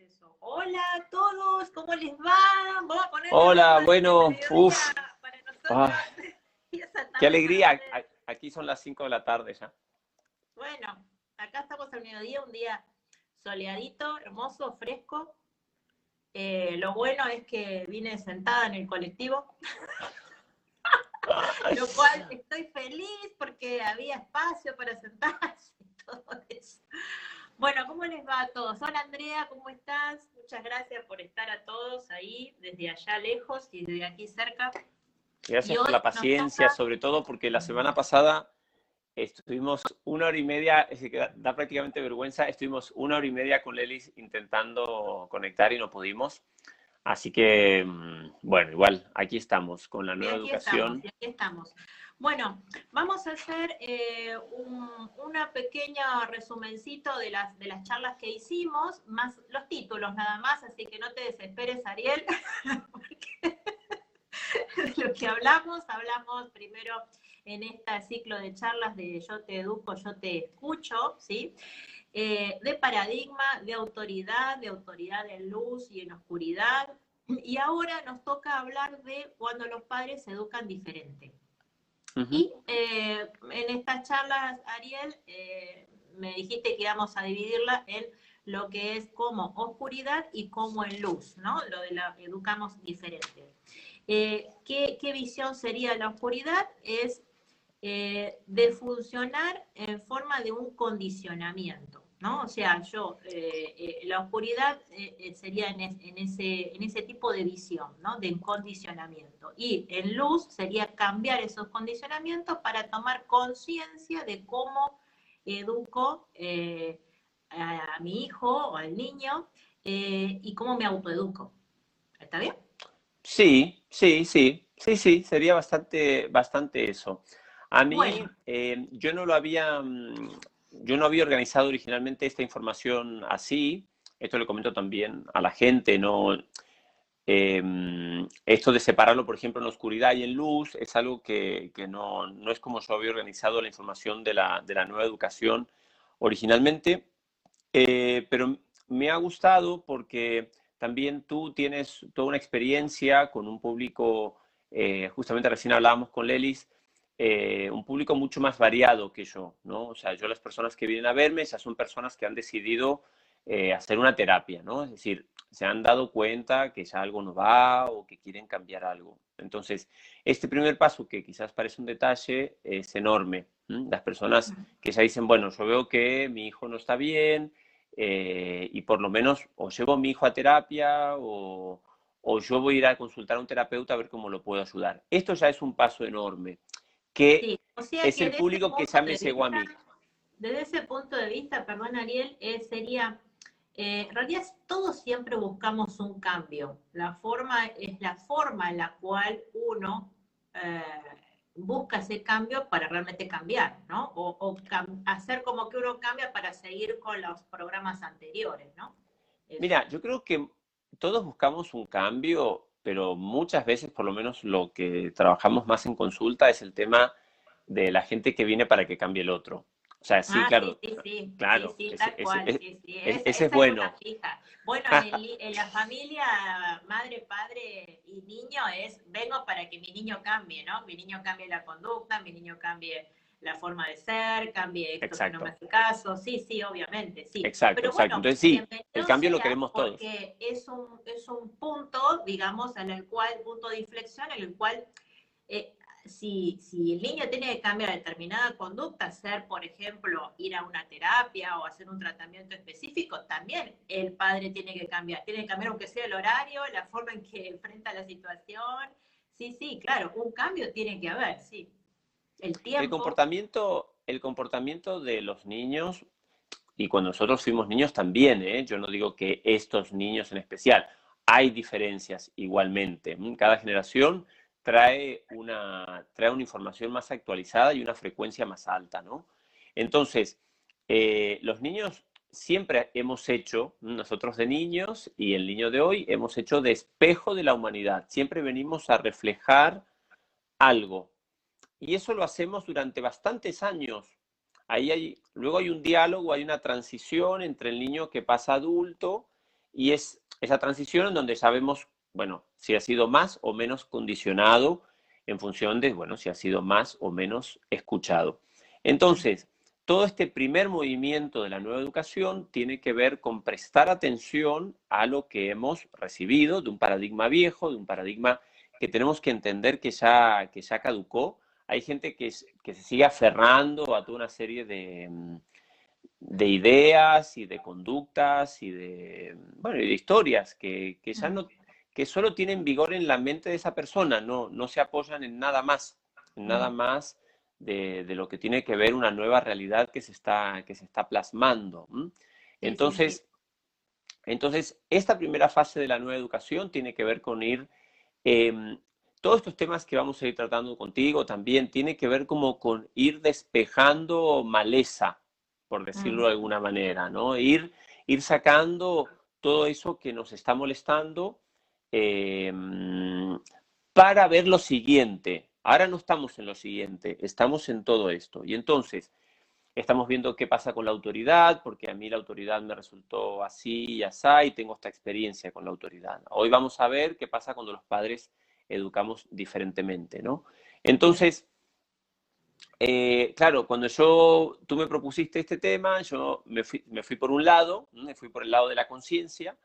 eso. Hola a todos, ¿cómo les va? Vamos a poner Hola, bueno, uff. Qué alegría. Aquí son las 5 de la tarde ya. Bueno, acá estamos al mediodía, un día soleadito, hermoso, fresco. Eh, lo bueno es que vine sentada en el colectivo, lo cual estoy feliz porque había espacio para sentarse y todo eso. Bueno, ¿cómo les va a todos? Hola Andrea, ¿cómo estás? Muchas gracias por estar a todos ahí, desde allá lejos y desde aquí cerca. Gracias por la paciencia, toca- sobre todo porque la semana pasada estuvimos una hora y media, es que da, da prácticamente vergüenza, estuvimos una hora y media con Lelis intentando conectar y no pudimos. Así que, mm, bueno, igual, aquí estamos con la Y nueva aquí educación. estamos, y aquí estamos. Bueno, vamos a hacer eh, un una pequeño resumencito de las, de las charlas que hicimos, más los títulos nada más, así que no te desesperes, Ariel, porque de lo que hablamos, hablamos primero en este ciclo de charlas de yo te educo, yo te escucho, ¿sí? Eh, de paradigma, de autoridad, de autoridad en luz y en oscuridad. Y ahora nos toca hablar de cuando los padres se educan diferente. Y eh, en estas charlas, Ariel, eh, me dijiste que íbamos a dividirla en lo que es como oscuridad y como en luz, ¿no? Lo de la educamos diferente. Eh, ¿qué, qué visión sería la oscuridad? Es eh, de funcionar en forma de un condicionamiento, ¿no? O sea, yo, eh, eh, la oscuridad eh, sería en, es- en ese, en ese tipo de visión, ¿no? De condicionamiento. Y en luz sería cambiar esos condicionamientos para tomar conciencia de cómo educo a, a mi hijo o al niño y cómo me autoeduco. ¿Está bien? Sí, sí, sí, sí, sí, sería bastante, bastante eso. A mí, Bueno. yo no lo había, mm, yo no había organizado originalmente esta información así. Esto le comento también a la gente, ¿no? Eh, esto de separarlo, por ejemplo, en oscuridad y en luz, es algo que, no, es como yo había organizado la información de la, de la nueva educación originalmente, Eh, pero me ha gustado porque también tú tienes toda una experiencia con un público, eh, justamente recién hablábamos con Lelis, eh, un público mucho más variado que yo, ¿no? O sea, yo las personas que vienen a verme ya son personas que han decidido eh, hacer una terapia, ¿no? Es decir, se han dado cuenta que ya algo no va o que quieren cambiar algo. Entonces, este primer paso, que quizás parece un detalle, es enorme. Las personas que ya dicen, bueno, yo veo que mi hijo no está bien eh, y por lo menos o llevo a mi hijo a terapia o, o yo voy a ir a consultar a un terapeuta a ver cómo lo puedo ayudar. Esto ya es un paso enorme, que Sí, o sea es que el público que ya me llegó a mí. Desde ese punto de vista, perdón Ariel, eh, sería, eh, en realidad todos siempre buscamos un cambio. La forma es la forma en la cual uno eh, busca ese cambio para realmente cambiar, ¿no? O, o cam- hacer como que uno cambia para seguir con los programas anteriores, ¿no? Mira, yo creo que todos buscamos un cambio, pero muchas veces, por lo menos lo que trabajamos más en consulta, es el tema de la gente que viene para que cambie el otro. O sea, sí, Ah, claro, sí, sí, sí, claro, sí, sí, ese- tal ese- cual, ese- sí, sí, ese- esa- ese es bueno. fija. Bueno, en la familia madre, padre y niño es, vengo para que mi niño cambie, ¿no? Mi niño cambie la conducta, mi niño cambie la forma de ser, cambie esto que Exacto. no me hace caso, sí, sí, obviamente, sí. Exacto, Pero exacto. Entonces sí, el cambio lo queremos todos. Porque es un, es un punto, digamos, en el cual, punto de inflexión, en el cual eh, si, si el niño tiene que cambiar determinada conducta, hacer, por ejemplo, ir a una terapia o hacer un tratamiento específico, también el padre tiene que cambiar. Tiene que cambiar aunque sea el horario, la forma en que enfrenta la situación. Sí, sí, claro, un cambio tiene que haber, sí. El tiempo. El comportamiento, el comportamiento de los niños, y cuando nosotros fuimos niños también, ¿eh? yo no digo que estos niños en especial, hay diferencias igualmente. ¿m? Cada generación trae una, trae una información más actualizada y una frecuencia más alta, ¿no? Entonces, eh, los niños siempre hemos hecho, nosotros de niños y el niño de hoy, hemos hecho de espejo de la humanidad. Siempre venimos a reflejar algo. Y eso lo hacemos durante bastantes años. Ahí hay, luego hay un diálogo, hay una transición entre el niño que pasa adulto y es esa transición en donde sabemos, bueno, si ha sido más o menos condicionado en función de, bueno, si ha sido más o menos escuchado. Entonces, todo este primer movimiento de la nueva educación tiene que ver con prestar atención a lo que hemos recibido de un paradigma viejo, de un paradigma que tenemos que entender que ya, que ya caducó. Hay gente que, que se sigue aferrando a toda una serie de, de ideas y de conductas y de, bueno, y de historias que, que ya no, que solo tienen vigor en la mente de esa persona, no, no se apoyan en nada más, en nada más de, lo que tiene que ver una nueva realidad que se está, que se está plasmando. Entonces, entonces, esta primera fase de la nueva educación tiene que ver con ir, em, todos estos temas que vamos a ir tratando contigo también, tiene que ver como con ir despejando maleza, por decirlo de alguna manera, ¿no? Ir, ir sacando todo eso que nos está molestando em, para ver lo siguiente, Ahora no estamos en lo siguiente, estamos en todo esto. Y entonces, estamos viendo qué pasa con la autoridad, porque a mí la autoridad me resultó así y así, y tengo esta experiencia con la autoridad. Hoy vamos a ver qué pasa cuando los padres educamos diferentemente, ¿no? Entonces, eh, claro, cuando yo, tú me propusiste este tema, yo me fui, me fui por un lado, me fui por el lado de la conciencia,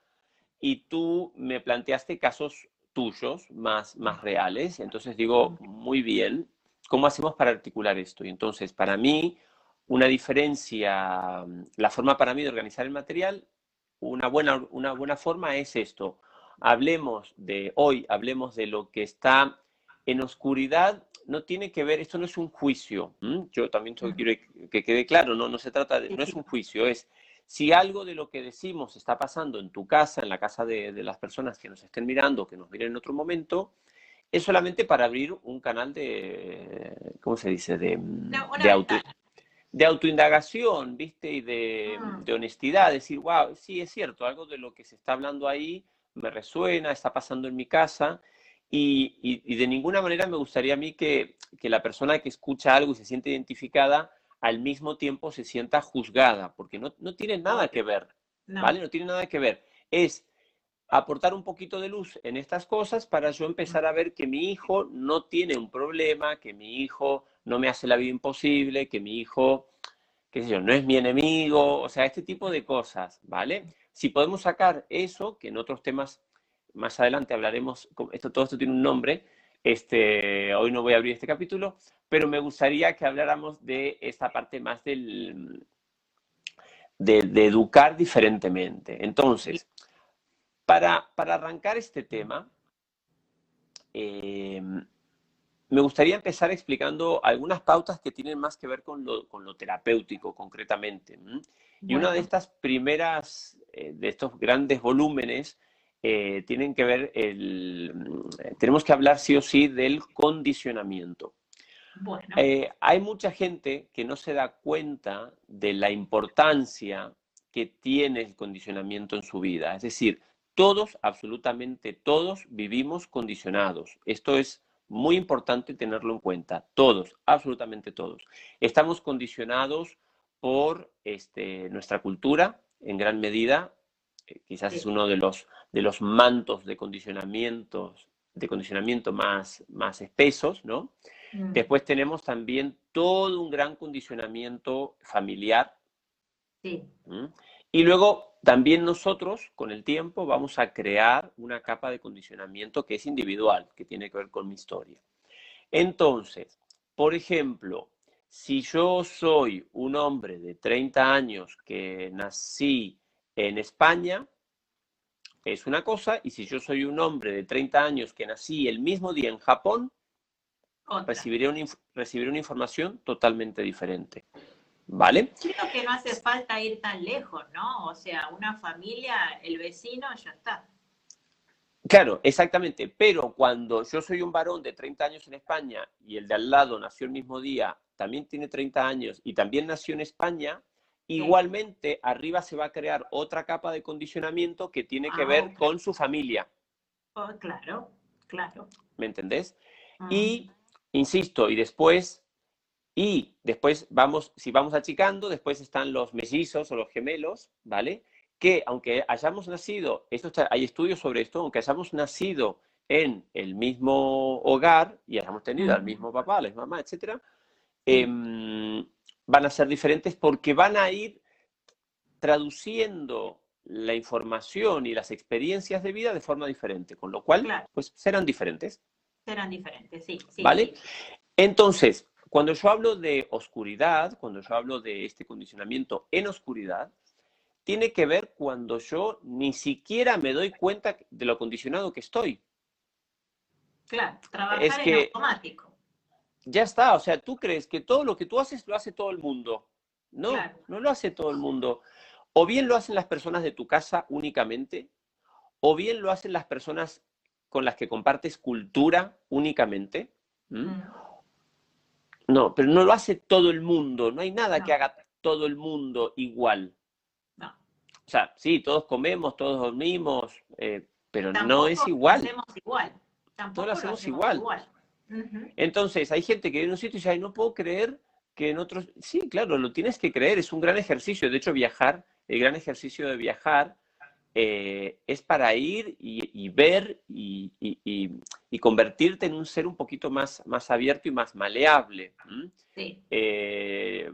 y tú me planteaste casos tuyos, más, más reales. Entonces digo, muy bien, ¿cómo hacemos para articular esto? Y entonces, para mí, una diferencia, la forma para mí de organizar el material, una buena, una buena forma es esto. Hablemos de hoy, hablemos de lo que está en oscuridad, no tiene que ver, esto no es un juicio. Yo también quiero que quede claro, no, no se trata de, no es un juicio, es si algo de lo que decimos está pasando en tu casa, en la casa de, las personas que nos estén mirando, que nos miren en otro momento, es solamente para abrir un canal de, ¿cómo se dice? De, de, autoindagación, ¿viste? Y de, ah. de, honestidad, decir, wow, sí, es cierto, algo de lo que se está hablando ahí me resuena, está pasando en mi casa. Y, y de ninguna manera me gustaría a mí que, que la persona que escucha algo y se siente identificada al mismo tiempo se sienta juzgada, porque no, tiene nada que ver, ¿vale? No tiene nada que ver. Es aportar un poquito de luz en estas cosas para yo empezar a ver que mi hijo no tiene un problema, que mi hijo no me hace la vida imposible, que mi hijo, qué sé yo, no es mi enemigo, o sea, este tipo de cosas, ¿vale? Si podemos sacar eso, que en otros temas más adelante hablaremos, esto, todo esto tiene un nombre, este, hoy no voy a abrir este capítulo, pero me gustaría que habláramos de esta parte más del, de, educar diferentemente. Entonces, para, arrancar este tema, eh, me gustaría empezar explicando algunas pautas que tienen más que ver con lo, terapéutico concretamente. Y una de estas primeras, eh, de estos grandes volúmenes, eh, tienen que ver, el, mm, tenemos que hablar sí o sí del condicionamiento. Eh, hay mucha gente que no se da cuenta de la importancia que tiene el condicionamiento en su vida. Es decir, todos, absolutamente todos, vivimos condicionados. Esto es muy importante tenerlo en cuenta. Todos, absolutamente todos. Estamos condicionados por este, nuestra cultura, en gran medida, eh, quizás es uno de los, de los mantos de condicionamientos, de condicionamiento más, más espesos, ¿no? Mm. Después tenemos también todo un gran condicionamiento familiar. Sí. Y luego también nosotros, con el tiempo, vamos a crear una capa de condicionamiento que es individual, que tiene que ver con mi historia. Entonces, por ejemplo, si yo soy un hombre de 30 años que nací en España, es una cosa, y si yo soy un hombre de 30 años que nací el mismo día en Japón, recibiré una, recibiré una información totalmente diferente. ¿Vale? Creo que no hace falta ir tan lejos, ¿no? O sea, una familia, el vecino, ya está. Claro, exactamente. Pero cuando yo soy un varón de 30 años en España y el de al lado nació el mismo día, también tiene 30 años y también nació en España, igualmente arriba se va a crear otra capa de condicionamiento que tiene que ah, ver con su familia. Oh, claro, claro. ¿Me entendés? Y Insisto, y después, y después vamos, si vamos achicando, después están los mellizos o los gemelos, ¿vale? que aunque hayamos nacido, esto hay estudios sobre esto, aunque hayamos nacido en el mismo hogar y hayamos tenido al mismo papá, la misma mamá, etcétera, em, van a ser diferentes porque van a ir traduciendo la información y las experiencias de vida de forma diferente, con lo cual, pues serán diferentes. Serán diferentes, sí. ¿Vale? Entonces, cuando yo hablo de oscuridad, cuando yo hablo de este condicionamiento en oscuridad, tiene que ver cuando yo ni siquiera me doy cuenta de lo condicionado que estoy. Claro, trabajar es en automático. Ya está, o sea, tú crees que todo lo que tú haces lo hace todo el mundo. No, no lo hace todo el mundo. O bien lo hacen las personas de tu casa únicamente, o bien lo hacen las personas con las que compartes cultura únicamente. Mm. No, pero no lo hace todo el mundo. No hay nada que haga todo el mundo igual. No. O sea, sí, todos comemos, todos dormimos, eh, pero no es igual. Hacemos igual. Tampoco lo hacemos, igual. Entonces, hay gente que viene en un sitio y dice, no puedo creer que en otros... Sí, claro, lo tienes que creer, es un gran ejercicio. De hecho, viajar el gran ejercicio de viajar eh, es para ir y, ver y, convertirte en un ser un poquito más, más abierto y más maleable. Eh,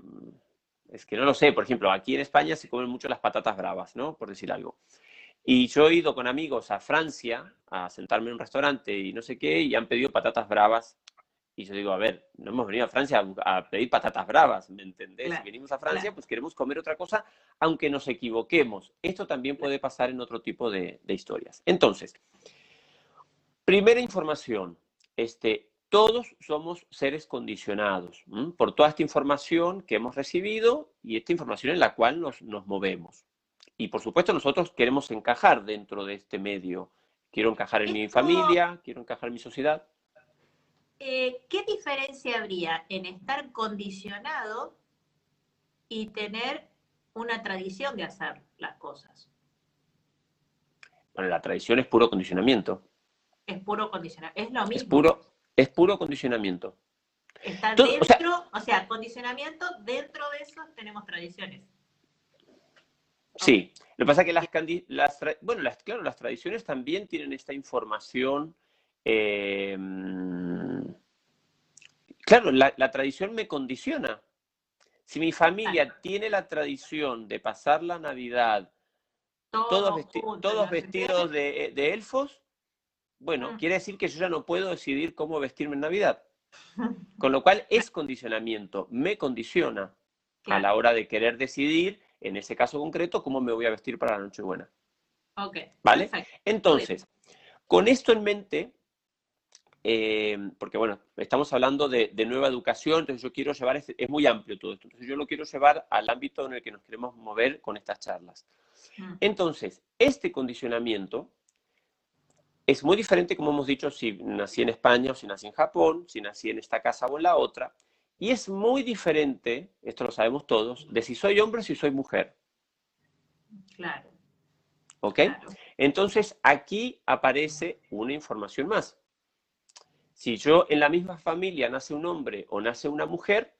es que no lo sé, por ejemplo, aquí en España se comen mucho las patatas bravas, ¿no? Por decir algo. Y yo he ido con amigos a Francia a sentarme en un restaurante y no sé qué, y han pedido patatas bravas y yo digo, a ver, no hemos venido a Francia a, pedir patatas bravas, ¿me entendés? si venimos a Francia, pues queremos comer otra cosa, aunque nos equivoquemos. Esto también puede pasar en otro tipo de, historias. Entonces, primera información, este, todos somos seres condicionados por toda esta información que hemos recibido y esta información en la cual nos, nos movemos. Y por supuesto nosotros queremos encajar dentro de este medio. Quiero encajar en mi familia, quiero encajar en mi sociedad. Eh, ¿qué diferencia habría en estar condicionado y tener una tradición de hacer las cosas? Bueno, la tradición es puro condicionamiento. Es puro condicionamiento. Es lo mismo. Es puro, es puro condicionamiento. Está dentro, o sea, condicionamiento, dentro de eso tenemos tradiciones. Sí, lo que pasa es que las, las bueno, las, claro, las tradiciones también tienen esta información eh, Claro, la, tradición me condiciona. Si mi familia tiene la tradición de pasar la Navidad todos, vestidos de, elfos, bueno, mm. quiere decir que yo ya no puedo decidir cómo vestirme en Navidad. Con lo cual es condicionamiento, me condiciona a la hora de querer decidir, en ese caso concreto, cómo me voy a vestir para la Nochebuena. Ok. ¿Vale? Entonces, con esto en mente, eh, porque bueno, estamos hablando de, nueva educación, entonces yo quiero llevar, es, muy amplio todo esto, entonces yo lo quiero llevar al ámbito en el que nos queremos mover con estas charlas. Mm. Entonces, este condicionamiento es muy diferente, como hemos dicho, si nací en España o si nací en Japón, si nací en esta casa o en la otra, y es muy diferente, esto lo sabemos todos, de si soy hombre o si soy mujer. Claro. ¿Ok? Entonces, aquí aparece una información más. Si yo en la misma familia nace un hombre o nace una mujer,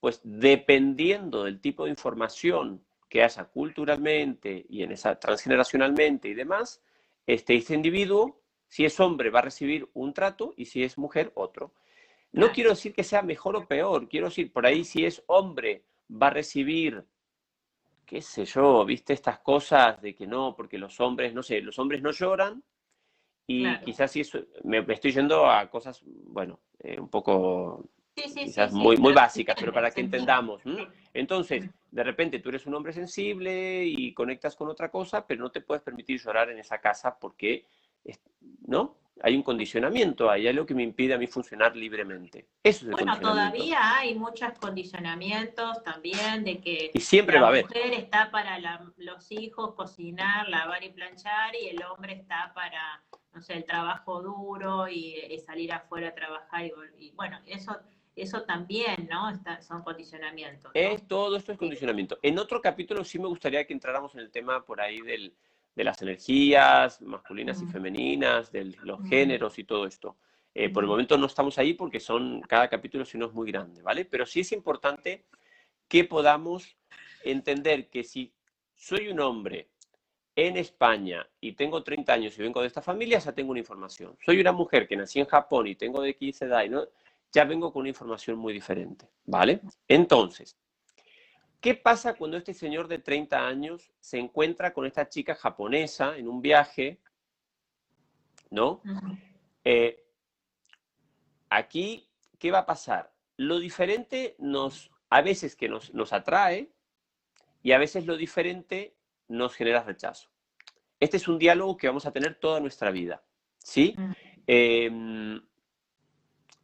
pues dependiendo del tipo de información que haya culturalmente y en esa transgeneracionalmente y demás, este, este individuo, si es hombre, va a recibir un trato y si es mujer, otro. No quiero decir que sea mejor o peor, quiero decir, por ahí si es hombre, va a recibir, qué sé yo, viste estas cosas de que no, porque los hombres, no sé, los hombres no lloran, y quizás sí, me, estoy yendo a cosas, bueno, eh, un poco quizás muy, muy básicas, pero para que entendamos. Entonces, de repente tú eres un hombre sensible y conectas con otra cosa, pero no te puedes permitir llorar en esa casa porque, ¿no? Hay un condicionamiento, hay algo que me impide a mí funcionar libremente. Eso es bueno, todavía hay muchos condicionamientos también de que y siempre la mujer está para los hijos cocinar, lavar y planchar y el hombre está para no sé, el trabajo duro y, salir afuera a trabajar y, bueno, eso eso también, ¿no? son condicionamientos. Es, todo esto es condicionamiento. En otro capítulo sí me gustaría que entráramos en el tema por ahí del, de las energías masculinas y femeninas, de los géneros y todo esto. Eh, por el momento no estamos ahí porque son, cada capítulo si no es muy grande, ¿vale? Pero sí es importante que podamos entender que si soy un hombre en España y tengo 30 años y vengo de esta familia, ya tengo una información. Soy una mujer que nací en Japón y tengo de 15 edad, ¿no? ya vengo con una información muy diferente, ¿vale? Entonces, ¿qué pasa cuando este señor de 30 años se encuentra con esta chica japonesa en un viaje, ¿no? Eh, aquí, ¿qué va a pasar? Lo diferente nos, a veces que nos, nos atrae y a veces lo diferente nos genera rechazo. Este es un diálogo que vamos a tener toda nuestra vida, ¿sí? Em,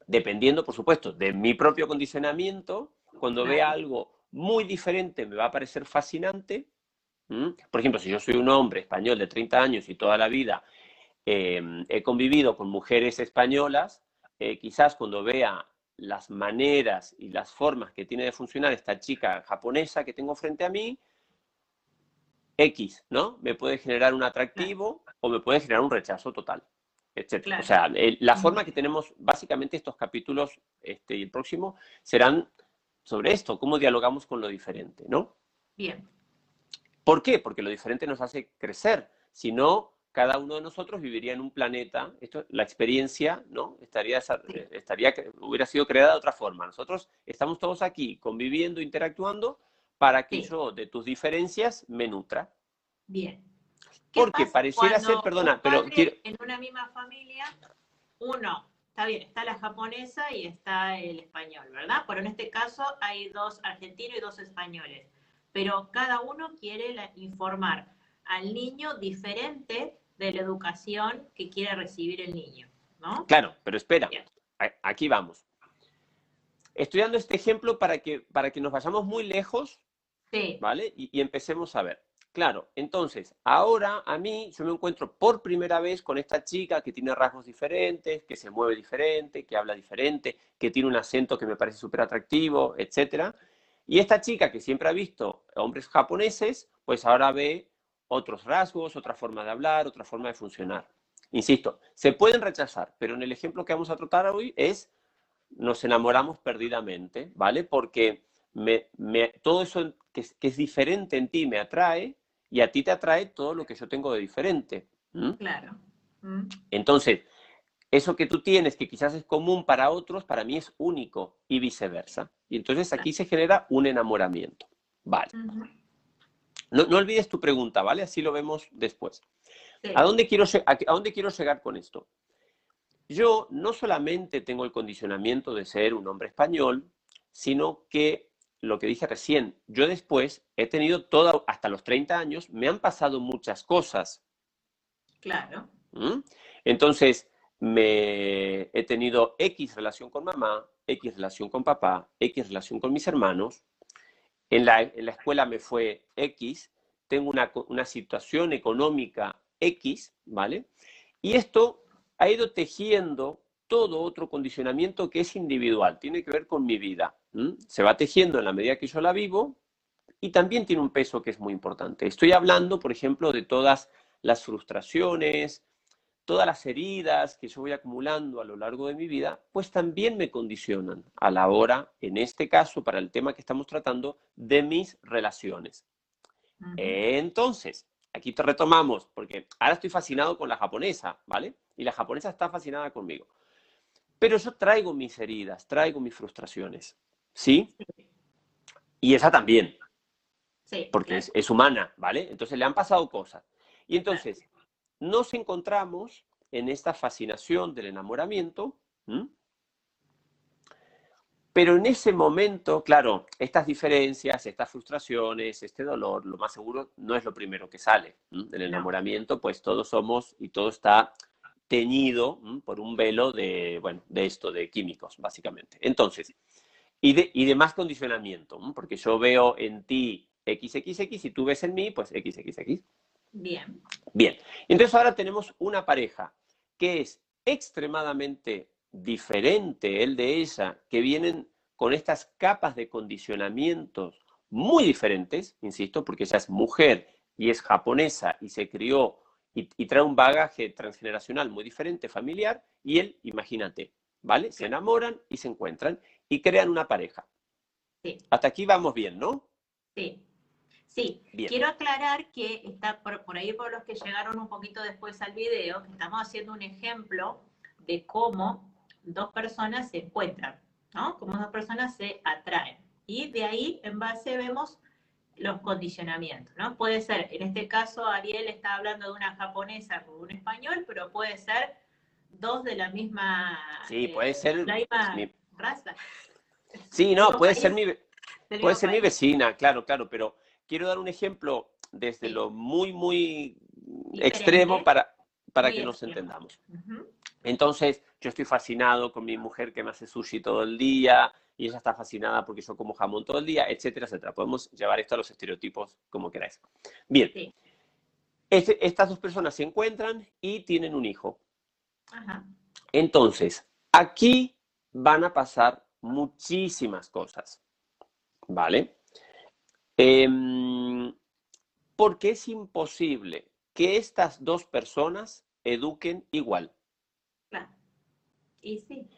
dependiendo, por supuesto, de mi propio condicionamiento, cuando vea algo muy diferente me va a parecer fascinante. Por ejemplo, si yo soy un hombre español de 30 años y toda la vida em, he convivido con mujeres españolas, eh, quizás cuando vea las maneras y las formas que tiene de funcionar esta chica japonesa que tengo frente a mí, X, ¿no? Me puede generar un atractivo o me puede generar un rechazo total, etc. O sea, la forma que tenemos, básicamente estos capítulos este, y el próximo serán sobre esto, cómo dialogamos con lo diferente, ¿no? Bien. ¿Por qué? Porque lo diferente nos hace crecer. Si no, cada uno de nosotros viviría en un planeta, esto, la experiencia, ¿no? Estaría, estaría, hubiera sido creada de otra forma. Nosotros estamos todos aquí conviviendo, interactuando, para que yo de tus diferencias me nutra. Bien. Porque pareciera ser, perdona, pero En una misma familia, uno, está bien, está la japonesa y está el español, ¿verdad? Pero en este caso hay dos argentinos y dos españoles. Pero cada uno quiere informar al niño diferente de la educación que quiere recibir el niño, ¿no? Claro, pero espera, aquí vamos. Estoy dando este ejemplo para que, para que nos vayamos muy lejos ¿Vale? Y, empecemos a ver. Claro, entonces, ahora a mí yo me encuentro por primera vez con esta chica que tiene rasgos diferentes, que se mueve diferente, que habla diferente, que tiene un acento que me parece súper atractivo, etc. Y esta chica que siempre ha visto hombres japoneses, pues ahora ve otros rasgos, otra forma de hablar, otra forma de funcionar. Insisto, se pueden rechazar, pero en el ejemplo que vamos a tratar hoy es nos enamoramos perdidamente, ¿vale? Porque me, todo eso que es, diferente en ti me atrae y a ti te atrae todo lo que yo tengo de diferente. Claro. Entonces, eso que tú tienes que quizás es común para otros, para mí es único y viceversa. Y entonces aquí se genera un enamoramiento. Vale. no, olvides tu pregunta, ¿vale? Así lo vemos después. ¿A, dónde quiero, ¿A dónde quiero llegar con esto? Yo no solamente tengo el condicionamiento de ser un hombre español, sino que lo que dije recién, yo después he tenido todo, hasta los 30 años, me han pasado muchas cosas. Claro. ¿Mm? Entonces, me he tenido X relación con mamá, X relación con papá, X relación con mis hermanos. En la, escuela me fue X, tengo una, una situación económica X, ¿vale? Y esto ha ido tejiendo todo otro condicionamiento que es individual, tiene que ver con mi vida. Se va tejiendo en la medida que yo la vivo y también tiene un peso que es muy importante. Estoy hablando, por ejemplo, de todas las frustraciones, todas las heridas que yo voy acumulando a lo largo de mi vida, pues también me condicionan a la hora, en este caso, para el tema que estamos tratando, de mis relaciones. Entonces, aquí te retomamos, porque ahora estoy fascinado con la japonesa, ¿vale? Y la japonesa está fascinada conmigo. Pero yo traigo mis heridas, traigo mis frustraciones, ¿sí? Y esa también. Sí, porque es, humana, ¿vale? Entonces le han pasado cosas. Y entonces nos encontramos en esta fascinación del enamoramiento, pero en ese momento, claro, estas diferencias, estas frustraciones, este dolor, lo más seguro no es lo primero que sale. Del enamoramiento, pues todos somos y todo está teñido por un velo de, bueno, de esto, de químicos, básicamente. Entonces, y de, y de más condicionamiento, porque yo veo en ti XXX y tú ves en mí, pues XXX. Bien. Bien. Entonces ahora tenemos una pareja que es extremadamente diferente, él de ella, que vienen con estas capas de condicionamientos muy diferentes, insisto, porque ella es mujer y es japonesa y se crió y, trae un bagaje transgeneracional muy diferente, familiar, y él, imagínate, ¿vale? Se enamoran y se encuentran y crean una pareja. Sí. Hasta aquí vamos bien, ¿no? Sí. Sí, quiero aclarar que está por, por, ahí por los que llegaron un poquito después al video, que estamos haciendo un ejemplo de cómo dos personas se encuentran, ¿no? Cómo dos personas se atraen. Y de ahí, en base, vemos los condicionamientos, ¿no? Puede ser, en este caso, Ariel está hablando de una japonesa con un español, pero puede ser dos de la misma... Sí, puede eh, ser... La misma raza. Sí, no, puede ser mi... Puede ser mi vecina, claro, claro, pero quiero dar un ejemplo desde lo muy, muy extremo para, para que nos entendamos. Entonces, yo estoy fascinado con mi mujer que me hace sushi todo el día y ella está fascinada porque yo como jamón todo el día, etcétera, etcétera. Podemos llevar esto a los estereotipos como queráis. Bien, este, estas dos personas se encuentran y tienen un hijo. Entonces, aquí van a pasar muchísimas cosas, ¿vale? Em, porque es imposible que estas dos personas eduquen igual. Claro. Y sí.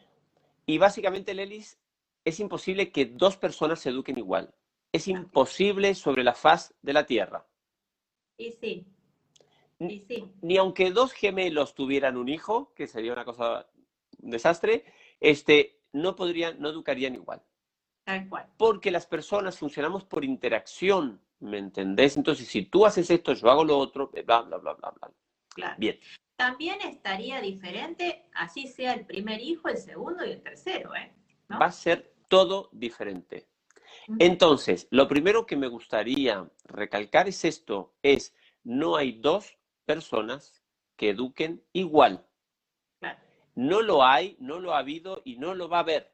Y básicamente, Lelis, es imposible que dos personas se eduquen igual. Es imposible sobre la faz de la Tierra. Y sí. Y sí. Ni aunque dos gemelos tuvieran un hijo, que sería una cosa, un desastre, este, no podrían, no educarían igual. Porque las personas funcionamos por interacción, ¿me entendés? Entonces, si tú haces esto, yo hago lo otro, bla, bla, bla, bla, bla. Claro. Bien. También estaría diferente, así sea el primer hijo, el segundo y el tercero, ¿eh? Va a ser todo diferente. Entonces, lo primero que me gustaría recalcar es esto, es no hay dos personas que eduquen igual. No lo hay, no lo ha habido y no lo va a haber.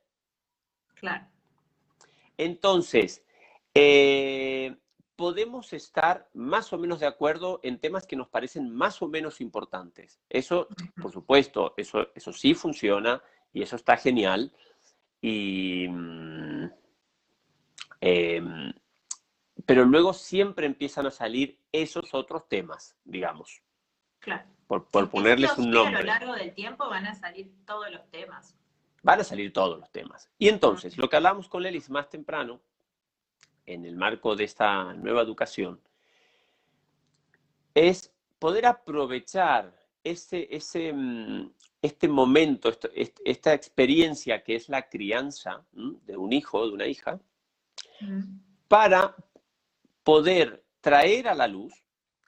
Claro. Entonces, eh, podemos estar más o menos de acuerdo en temas que nos parecen más o menos importantes. Eso, por supuesto, eso, eso sí funciona y eso está genial. Y, mm, em, pero luego siempre empiezan a salir esos otros temas, digamos. Claro. Por, ponerles un nombre. A lo largo del tiempo van a salir todos los temas van a salir todos los temas. Y entonces, lo que hablamos con Lelis más temprano, en el marco de esta nueva educación, es poder aprovechar ese, ese, mm, este momento, esta experiencia que es la crianza de un hijo, de una hija, para poder traer a la luz,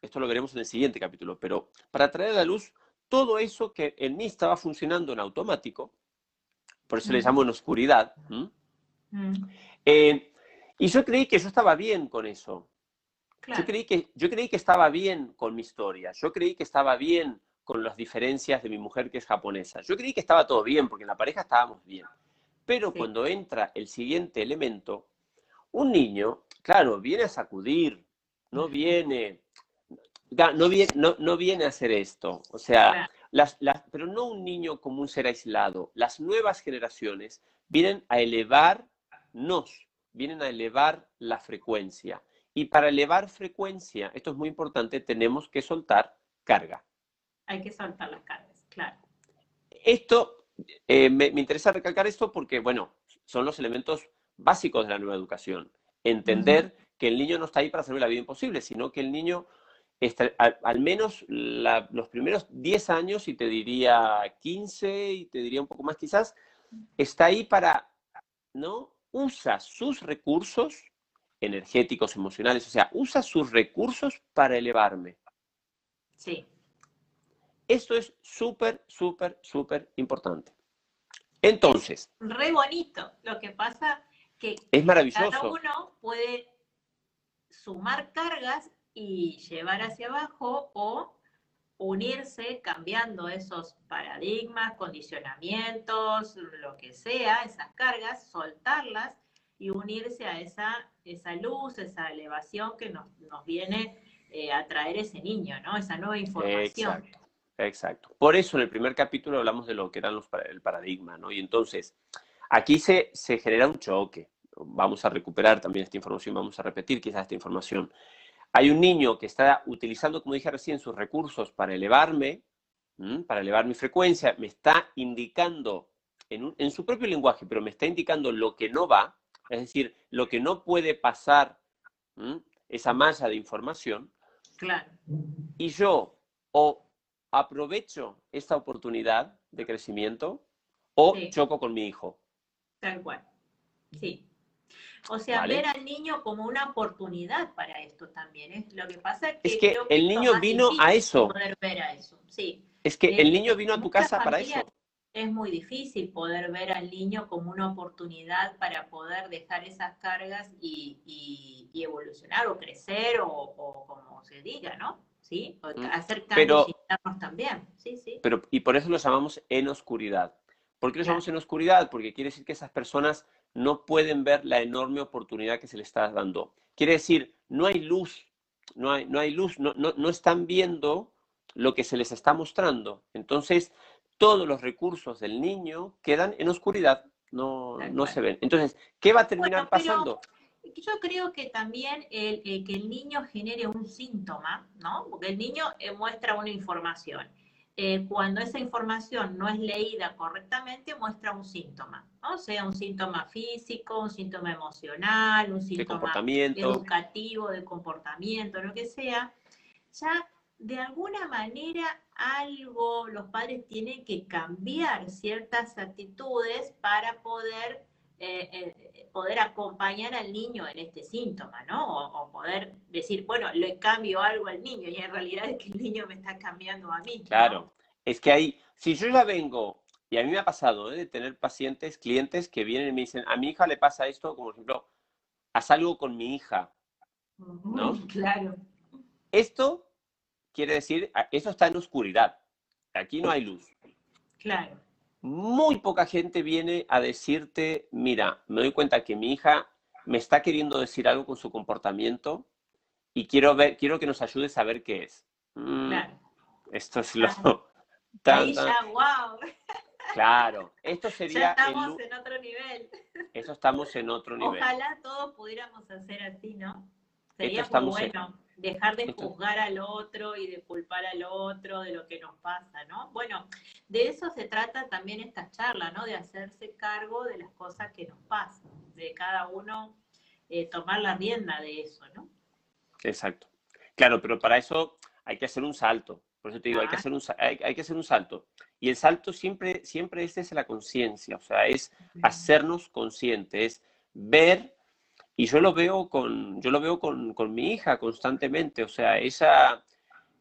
esto lo veremos en el siguiente capítulo, pero para traer a la luz todo eso que en mí estaba funcionando en automático, por eso le llamo en oscuridad. Eh, y yo creí que yo estaba bien con eso. Yo, creí que, yo creí que estaba bien con mi historia. Yo creí que estaba bien con las diferencias de mi mujer que es japonesa. Yo creí que estaba todo bien, porque en la pareja estábamos bien. Pero cuando entra el siguiente elemento, un niño, claro, viene a sacudir, no viene, no viene, no, viene a hacer esto. O sea, pero no un niño como un ser aislado. Las nuevas generaciones vienen a elevarnos, vienen a elevar la frecuencia. Y para elevar frecuencia, esto es muy importante, tenemos que soltar carga. Hay que soltar las cargas, claro. Esto, eh, me, me, interesa recalcar esto porque, bueno, son los elementos básicos de la nueva educación. Entender que el niño no está ahí para hacerle la vida imposible, sino que el niño al, menos los primeros 10 años, y te diría 15, y te diría un poco más quizás, está ahí para, ¿no? Usa sus recursos energéticos, emocionales, o sea, usa sus recursos para elevarme. Sí. Esto es súper, súper, súper importante. Entonces. re bonito. Lo que pasa que es maravilloso. cada uno puede sumar cargas y llevar hacia abajo o unirse cambiando esos paradigmas, condicionamientos, lo que sea, esas cargas, soltarlas y unirse a esa, esa luz, esa elevación que nos, viene eh, a traer ese niño, ¿no? Esa nueva información. Exacto, exacto. Por eso en el primer capítulo hablamos de lo que eran los, el paradigma, ¿no? Y entonces, aquí se, se genera un choque. Vamos a recuperar también esta información, vamos a repetir quizás esta información. Hay un niño que está utilizando, como dije recién, sus recursos para elevarme, para elevar mi frecuencia, me está indicando en, su propio lenguaje, pero me está indicando lo que no va, es decir, lo que no puede pasar esa masa de información. Claro. Y yo o aprovecho esta oportunidad de crecimiento o Sí. choco con mi hijo. Tal cual. Sí. O sea, Vale. ver al niño como una oportunidad para esto también. Es lo que pasa es que, Es que creo el niño vino a eso. Poder ver a eso. Sí. Es que Eh, el niño vino a tu casa para eso. Es muy difícil poder ver al niño como una oportunidad para poder dejar esas cargas y, y- y evolucionar o crecer o, o como se diga, ¿no? ¿Sí? O Mm. hacer cambios Pero- también. Sí, sí. Pero, y por eso lo llamamos en oscuridad. ¿Por qué lo llamamos en oscuridad? Porque quiere decir que esas personas no pueden ver la enorme oportunidad que se les está dando. Quiere decir, no hay luz, no hay, no hay luz, no, no, no están viendo lo que se les está mostrando. Entonces, todos los recursos del niño quedan en oscuridad, no, no se ven. Entonces, ¿qué va a terminar Bueno, pasando? Yo creo que también el, eh, que el niño genere un síntoma, ¿no? Porque el niño eh, muestra una información. Eh, cuando esa información no es leída correctamente, muestra un síntoma, ¿no? Sea un síntoma físico, un síntoma emocional, un síntoma educativo, de comportamiento, lo que sea, ya de alguna manera algo los padres tienen que cambiar ciertas actitudes para poder, eh, eh, poder acompañar al niño en este síntoma, ¿no? O, o poder decir, bueno, le cambio algo al niño y en realidad es que el niño me está cambiando a mí. ¿no? Claro, es que ahí, si yo ya vengo, y a mí me ha pasado ¿eh? de tener pacientes, clientes que vienen y me dicen, a mi hija le pasa esto, como por ejemplo, haz algo con mi hija. ¿no? Claro, Esto quiere decir, a- eso está en oscuridad. Aquí no hay luz. claro, Muy poca gente viene a decirte, mira, me doy cuenta que mi hija me está queriendo decir algo con su comportamiento y quiero ver, quiero que nos ayudes a ver qué es. Mm, claro. Esto es lo Claro. tan- Ahí tan- ya, wow, claro. Esto sería el estamos lu- en otro nivel. eso estamos en otro nivel. Ojalá todos pudiéramos hacer así, ¿no? Sería muy en- bueno dejar de juzgar al otro y de culpar al otro de lo que nos pasa, ¿no? Bueno, de eso se trata también esta charla, ¿no? De hacerse cargo de las cosas que nos pasan, de cada uno eh, tomar la rienda de eso, ¿no? Exacto. Claro, pero para eso hay que hacer un salto. Por eso te digo, hay que hacer un, hay, hay que hacer un salto. Y el salto siempre, siempre es desde la conciencia, o sea, es hacernos conscientes, es ver, y yo lo veo con, yo lo veo con, con mi hija constantemente, o sea, esa,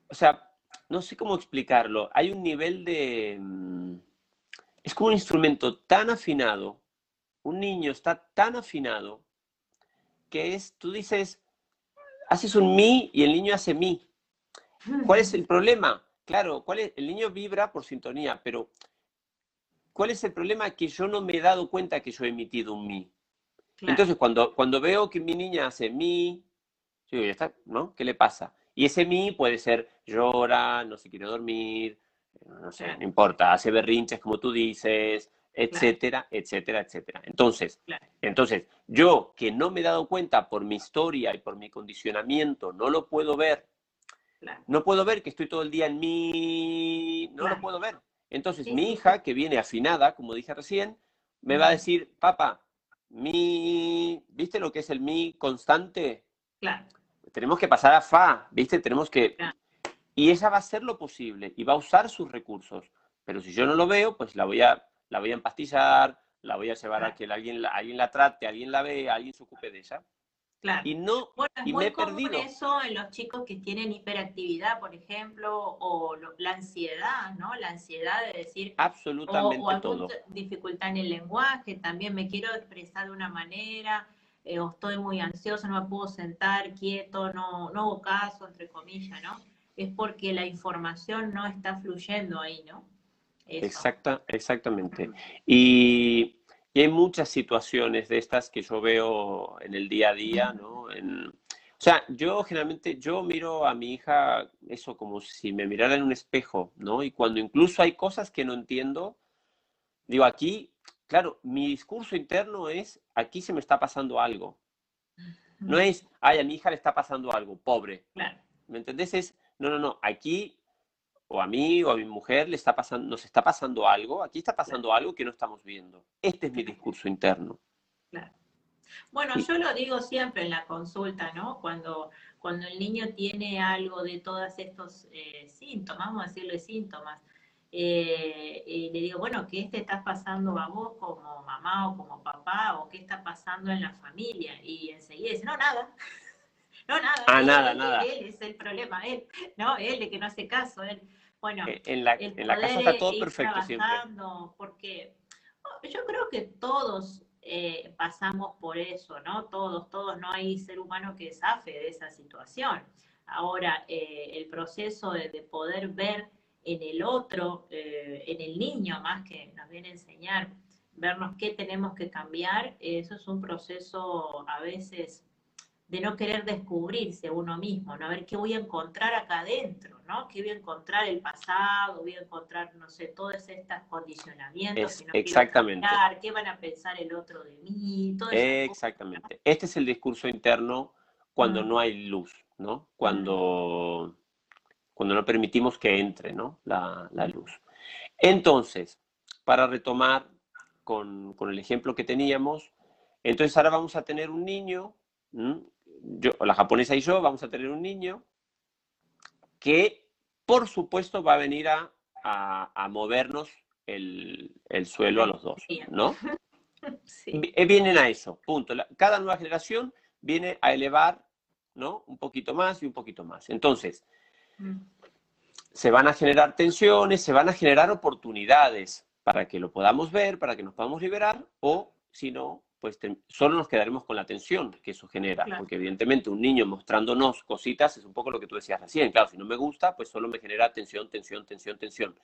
o sea, no sé cómo explicarlo, hay un nivel de, mm, es como un instrumento tan afinado, un niño está tan afinado, que es, tú dices, haces un mi y el niño hace mi. ¿Cuál es el problema? Claro, ¿cuál es? el niño vibra por sintonía, pero ¿cuál es el problema? Que yo no me he dado cuenta que yo he emitido un mi. Claro, Entonces, cuando, cuando veo que mi niña hace mi, yo digo, ya está, ¿no? ¿Qué le pasa? Y ese mi puede ser llora, no se quiere dormir, no sé, Claro. no importa, hace berrinches como tú dices, etcétera, etcétera, etcétera. Entonces, claro, entonces, yo que no me he dado cuenta por mi historia y por mi condicionamiento, no lo puedo ver, claro. no puedo ver que estoy todo el día en mi, no Claro. lo puedo ver. Entonces, Sí, mi hija, que viene afinada, como dije recién, me va a decir, papá, mi, ¿viste lo que es el mi constante? Claro, Tenemos que pasar a fa, ¿viste? Tenemos que... Claro. Y ella va a hacer lo posible y va a usar sus recursos. Pero si yo no lo veo, pues la voy a, la voy a empastillar, la voy a llevar a que alguien, la- alguien la trate, alguien la vea, alguien se ocupe de ella. Claro. Y no, Bueno, es y muy me he común perdido. eso en los chicos que tienen hiperactividad, por ejemplo, o lo- la ansiedad, ¿no? La ansiedad de decir, o, absolutamente o alguna todo. dificultad en el lenguaje, también me quiero expresar de una manera, eh, o estoy muy ansioso, no me puedo sentar quieto, no, no hago caso, entre comillas, ¿no? Es porque la información no está fluyendo ahí, ¿no? Eso. Exacta, exactamente. Y, y hay muchas situaciones de estas que yo veo en el día a día, ¿no? En- o sea, yo generalmente, yo miro a mi hija eso como si me mirara en un espejo, ¿no? Y cuando incluso hay cosas que no entiendo, digo, aquí, claro, mi discurso interno es, aquí se me está pasando algo. No es, ay, a mi hija le está pasando algo, pobre. Claro, ¿Me entendés? Es, no, no, no, aquí o a mí o a mi mujer le está pasando, nos está pasando algo, aquí está pasando algo que no estamos viendo. Este es mi discurso interno. claro. Bueno, yo lo digo siempre en la consulta, ¿no? Cuando, cuando el niño tiene algo de todos estos eh, síntomas, vamos a decirle síntomas, eh, le digo, bueno, ¿qué te está pasando a vos como mamá o como papá? ¿O qué está pasando en la familia? Y enseguida dice, no, nada. No, nada. Ah, nada, nada. Él es el problema, él, ¿no? Él de que no hace caso, él. Bueno, eh, en la, en la casa está todo perfecto siempre. Porque yo creo que todos eh, pasamos por eso, ¿no? Todos, todos, no hay ser humano que zafe de esa situación. Ahora, eh, el proceso de, poder ver en el otro, eh, en el niño más que nos viene a enseñar, vernos qué tenemos que cambiar, eso es un proceso a veces de no querer descubrirse uno mismo, ¿no? A ver qué voy a encontrar acá adentro, ¿no? ¿Qué voy a encontrar el pasado? Voy a encontrar, no sé, todos estos condicionamientos. exactamente. ¿Qué van a pensar el otro de mí? exactamente. Este es el discurso interno cuando no hay luz, ¿no? Cuando, cuando no permitimos que entre, ¿no? La, luz. Entonces, para retomar con, con, el ejemplo que teníamos, entonces ahora vamos a tener un niño yo, la japonesa y yo vamos a tener un niño que, por supuesto, va a venir a, movernos el, suelo a los dos, ¿no? Eh, vienen a eso, punto. Cada nueva generación viene a elevar, ¿no? Un poquito más y un poquito más. Entonces, mm. se van a generar tensiones, se van a generar oportunidades para que lo podamos ver, para que nos podamos liberar, o si no, pues solo nos quedaremos con la tensión que eso genera, porque evidentemente un niño mostrándonos cositas es un poco lo que tú decías recién, claro, si no me gusta, pues solo me genera tensión, tensión, tensión, tensión.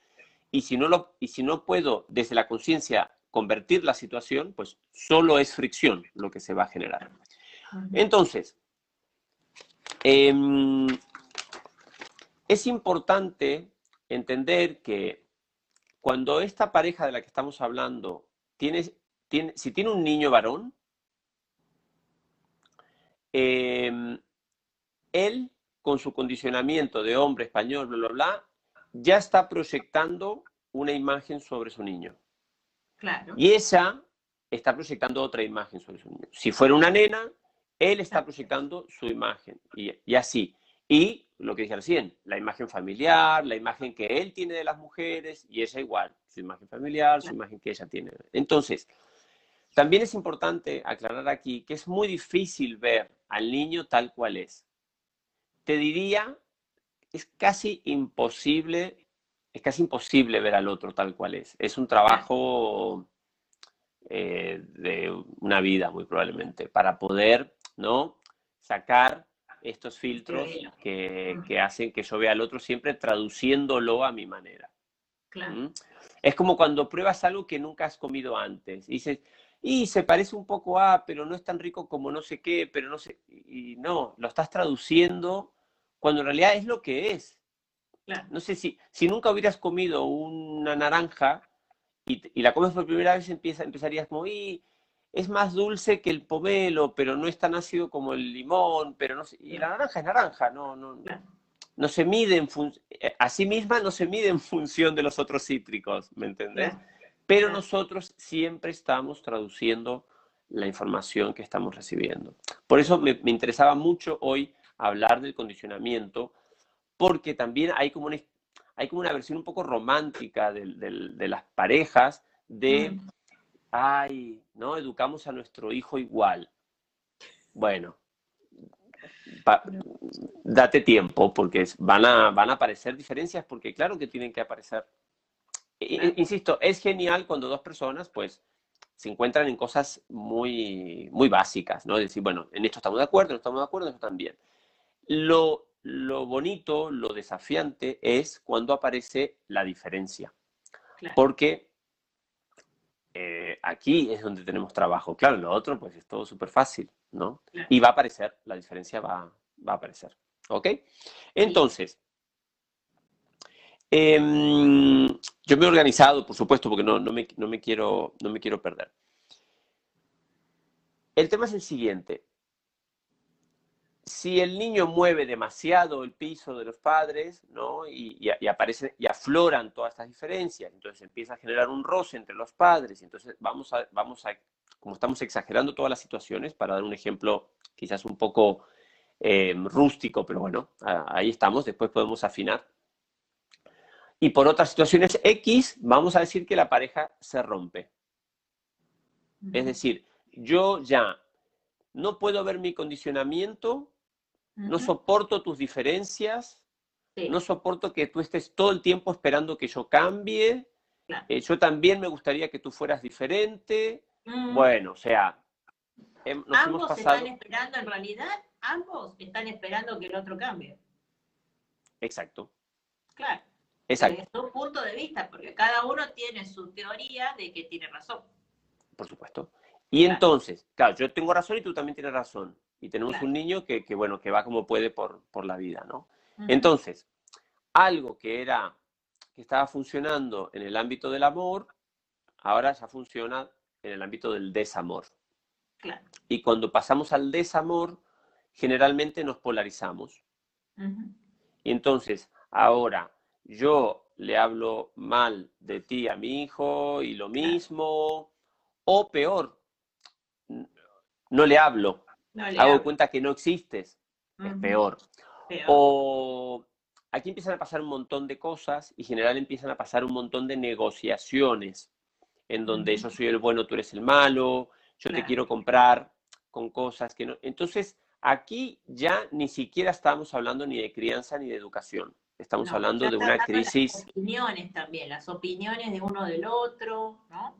Y si no, lo, y si no puedo desde la conciencia convertir la situación, pues solo es fricción lo que se va a generar. Entonces, em, es importante entender que cuando esta pareja de la que estamos hablando tiene si tiene un niño varón, em, él, con su condicionamiento de hombre español, bla, bla, bla, ya está proyectando una imagen sobre su niño. Claro. Y ella está proyectando otra imagen sobre su niño. Si fuera una nena, él está proyectando su imagen. Y, y así. Y lo que dije recién, la imagen familiar, la imagen que él tiene de las mujeres, y ella igual, su imagen familiar, su imagen que ella tiene. Entonces, también es importante aclarar aquí que es muy difícil ver al niño tal cual es. Te diría, es casi imposible, es casi imposible ver al otro tal cual es. Es un trabajo eh, de una vida, muy probablemente, para poder, ¿no? Sacar estos filtros que, hacen que yo vea al otro siempre traduciéndolo a mi manera. ¿Mm? Es como cuando pruebas algo que nunca has comido antes. Y dices, y se parece un poco a, pero no es tan rico como no sé qué, pero no sé, y no, lo estás traduciendo cuando en realidad es lo que es. No sé si, si nunca hubieras comido una naranja y, y la comes por primera vez, empieza, empezarías como, y es más dulce que el pomelo, pero no es tan ácido como el limón, pero no sé, y la naranja es naranja, no, no, no se mide en función, eh, a sí misma no se mide en función de los otros cítricos, ¿me entendés? Pero nosotros siempre estamos traduciendo la información que estamos recibiendo. Por eso me, interesaba mucho hoy hablar del condicionamiento, porque también hay como una, hay como una versión un poco romántica de, las parejas de, ay, ¿no? Educamos a nuestro hijo igual. Bueno, date tiempo, porque van a, van a aparecer diferencias, porque claro que tienen que aparecer Insisto, es genial cuando dos personas, pues, se encuentran en cosas muy, muy básicas, ¿no? Es decir, bueno, en esto estamos de acuerdo, no estamos de acuerdo, en esto también. Lo, lo bonito, lo desafiante es cuando aparece la diferencia. Porque eh, aquí es donde tenemos trabajo. Claro, lo otro, pues es todo súper fácil, ¿no? Y va a aparecer, la diferencia va, va a aparecer. ¿Ok? Entonces, Em, yo me he organizado, por supuesto, porque no, me, quiero, no me quiero perder. El tema es el siguiente. Si el niño mueve demasiado el piso de los padres, ¿no? Y, y, aparece, y afloran todas estas diferencias, entonces empieza a generar un roce entre los padres, entonces vamos a, vamos a, como estamos exagerando todas las situaciones, para dar un ejemplo quizás un poco eh, rústico, pero bueno, ahí estamos, después podemos afinar. Y por otras situaciones X, vamos a decir que la pareja se rompe. Es decir, yo ya no puedo ver mi condicionamiento, no soporto tus diferencias, no soporto que tú estés todo el tiempo esperando que yo cambie, eh, yo también me gustaría que tú fueras diferente. Bueno, o sea, nos ambos están esperando, en realidad, ambos están esperando que el otro cambie. Exacto. Claro. Exacto. Desde su punto de vista, porque cada uno tiene su teoría de que tiene razón. Por supuesto. Y entonces, claro, yo tengo razón y tú también tienes razón. Y tenemos un niño que, bueno, que va como puede por, la vida, ¿no? Entonces, algo que era, que estaba funcionando en el ámbito del amor, ahora ya funciona en el ámbito del desamor. Claro. Y cuando pasamos al desamor, generalmente nos polarizamos. Y entonces, ahora yo le hablo mal de ti a mi hijo y lo mismo, o peor, no le hablo, hago cuenta que no existes, es peor. O aquí empiezan a pasar un montón de cosas y en general empiezan a pasar un montón de negociaciones en donde yo soy el bueno, tú eres el malo, yo te quiero comprar con cosas que no. Entonces, aquí ya ni siquiera estamos hablando ni de crianza ni de educación. Estamos hablando de una crisis. Las opiniones también, las opiniones de uno del otro, ¿no?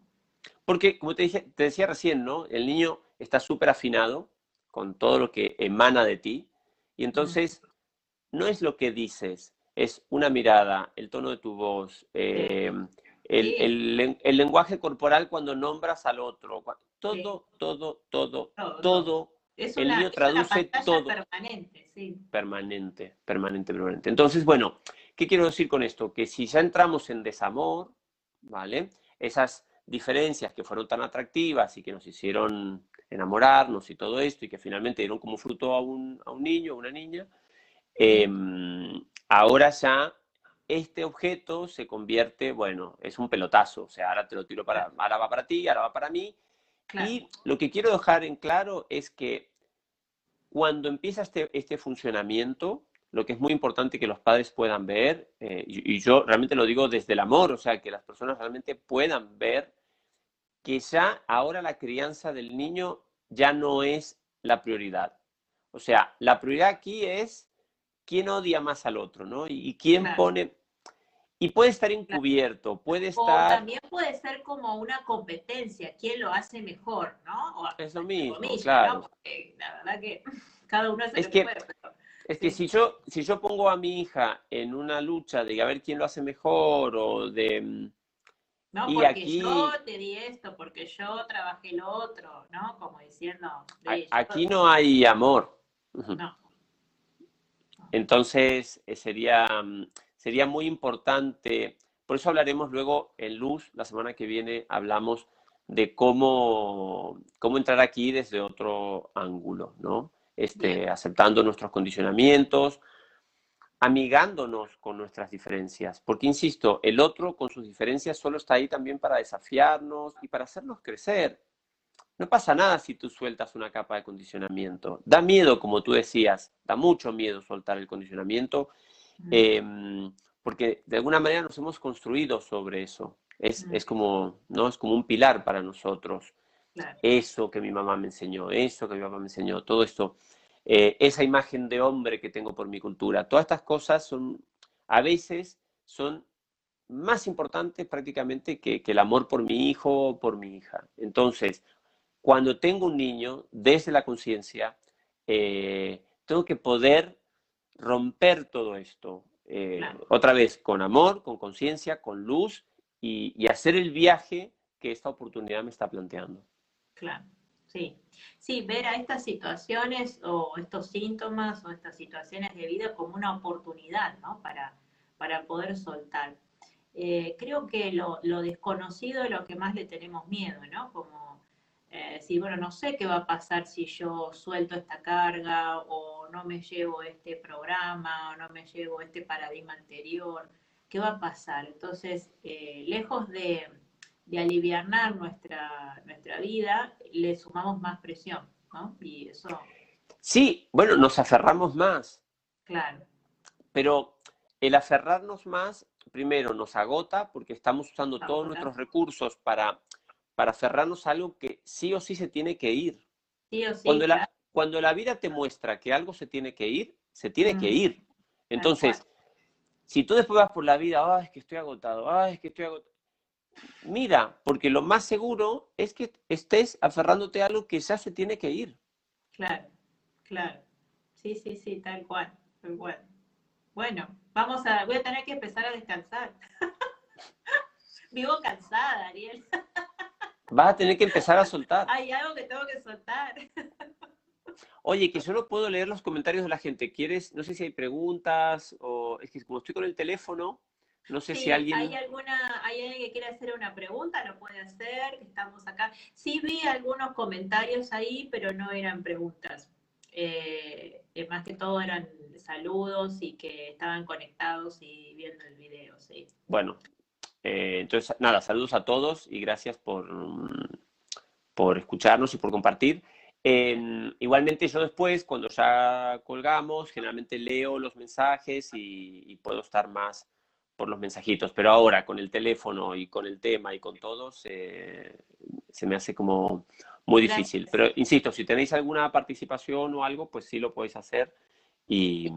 Porque, como te, dije, te decía recién, ¿no? El niño está súper afinado con todo lo que emana de ti. Y entonces, no es lo que dices, es una mirada, el tono de tu voz, eh, el, lenguaje corporal cuando nombras al otro. Todo, todo, todo, todo, el niño traduce todo. Permanente, sí. Permanente, permanente, permanente. Entonces, bueno, ¿qué quiero decir con esto? Que si ya entramos en desamor, ¿vale? Esas diferencias que fueron tan atractivas y que nos hicieron enamorarnos y todo esto, y que finalmente dieron como fruto a un, a un niño, a una niña, em, ahora ya este objeto se convierte, bueno, es un pelotazo, o sea, ahora te lo tiro para, ahora va para ti, ahora va para mí. Y lo que quiero dejar en claro es que cuando empieza este, este funcionamiento, lo que es muy importante que los padres puedan ver, eh, y, yo realmente lo digo desde el amor, o sea, que las personas realmente puedan ver que ya ahora la crianza del niño ya no es la prioridad. O sea, la prioridad aquí es quién odia más al otro, ¿no? Y, quién pone... Y puede estar encubierto, puede estar... O también puede ser como una competencia, quién lo hace mejor, ¿no? es lo mismo, claro. la verdad que cada uno hace es que, Es que si yo, si yo pongo a mi hija en una lucha de a ver quién lo hace mejor o de no, porque yo te di esto, porque yo trabajé lo otro, ¿no? Como diciendo... aquí no hay amor. No. Entonces, eh, sería, mm, sería muy importante, por eso hablaremos luego en Luz, la semana que viene hablamos de cómo, cómo entrar aquí desde otro ángulo, ¿no? Este, aceptando nuestros condicionamientos, amigándonos con nuestras diferencias, porque insisto, el otro con sus diferencias solo está ahí también para desafiarnos y para hacernos crecer. No pasa nada si tú sueltas una capa de condicionamiento. Da miedo, como tú decías, da mucho miedo soltar el condicionamiento, em, porque de alguna manera nos hemos construido sobre eso. Es, es, como, ¿no? es como un pilar para nosotros. Eso que mi mamá me enseñó, eso que mi papá me enseñó, todo esto. Eh, esa imagen de hombre que tengo por mi cultura. Todas estas cosas son, a veces, son más importantes prácticamente que, el amor por mi hijo o por mi hija. Entonces, cuando tengo un niño, desde la conciencia, eh, tengo que poder romper todo esto. Eh, otra vez, con amor, con conciencia, con luz y, y hacer el viaje que esta oportunidad me está planteando. Claro. Sí, sí, ver a estas situaciones o estos síntomas o estas situaciones de vida como una oportunidad, ¿no? Para, para poder soltar. Eh, creo que lo, desconocido es lo que más le tenemos miedo, ¿no? Como eh, bueno, no sé qué va a pasar si yo suelto esta carga o no me llevo este programa o no me llevo este paradigma anterior, ¿qué va a pasar? Entonces, eh, lejos de de aliviar nuestra, nuestra vida, le sumamos más presión, ¿no? Y eso... Sí, bueno, nos aferramos más. Claro. Pero el aferrarnos más, primero, nos agota porque estamos usando todos nuestros recursos para, para aferrarnos a algo que sí o sí se tiene que ir. Sí o sí. Cuando, la, cuando la vida te muestra que algo se tiene que ir, se tiene que ir. Entonces, si tú después vas por la vida, ah, es que estoy agotado, ah, es que estoy agotado. Mira, porque lo más seguro es que estés aferrándote a algo que ya se tiene que ir. Claro, claro. Sí, sí, sí, tal cual, tal cual. Bueno, vamos a, voy a tener que empezar a descansar. Vivo cansada, Ariel. Vas a tener que empezar a soltar. Hay algo que tengo que soltar. Oye, que solo puedo leer los comentarios de la gente. ¿Quieres? No sé si hay preguntas o es que como estoy con el teléfono, no sé si alguien. ¿Hay alguna, hay alguien que quiere hacer una pregunta? Lo puede hacer, estamos acá. Sí vi algunos comentarios ahí, pero no eran preguntas. Eh, más que todo eran saludos y que estaban conectados y viendo el video, sí. Bueno, eh, entonces nada, saludos a todos y gracias por, por escucharnos y por compartir. Igualmente yo después, cuando ya colgamos, generalmente leo los mensajes y, puedo estar más por los mensajitos, pero ahora con el teléfono y con el tema y con todos, se me hace como muy difícil. Pero insisto, si tenéis alguna participación o algo, pues sí lo podéis hacer y,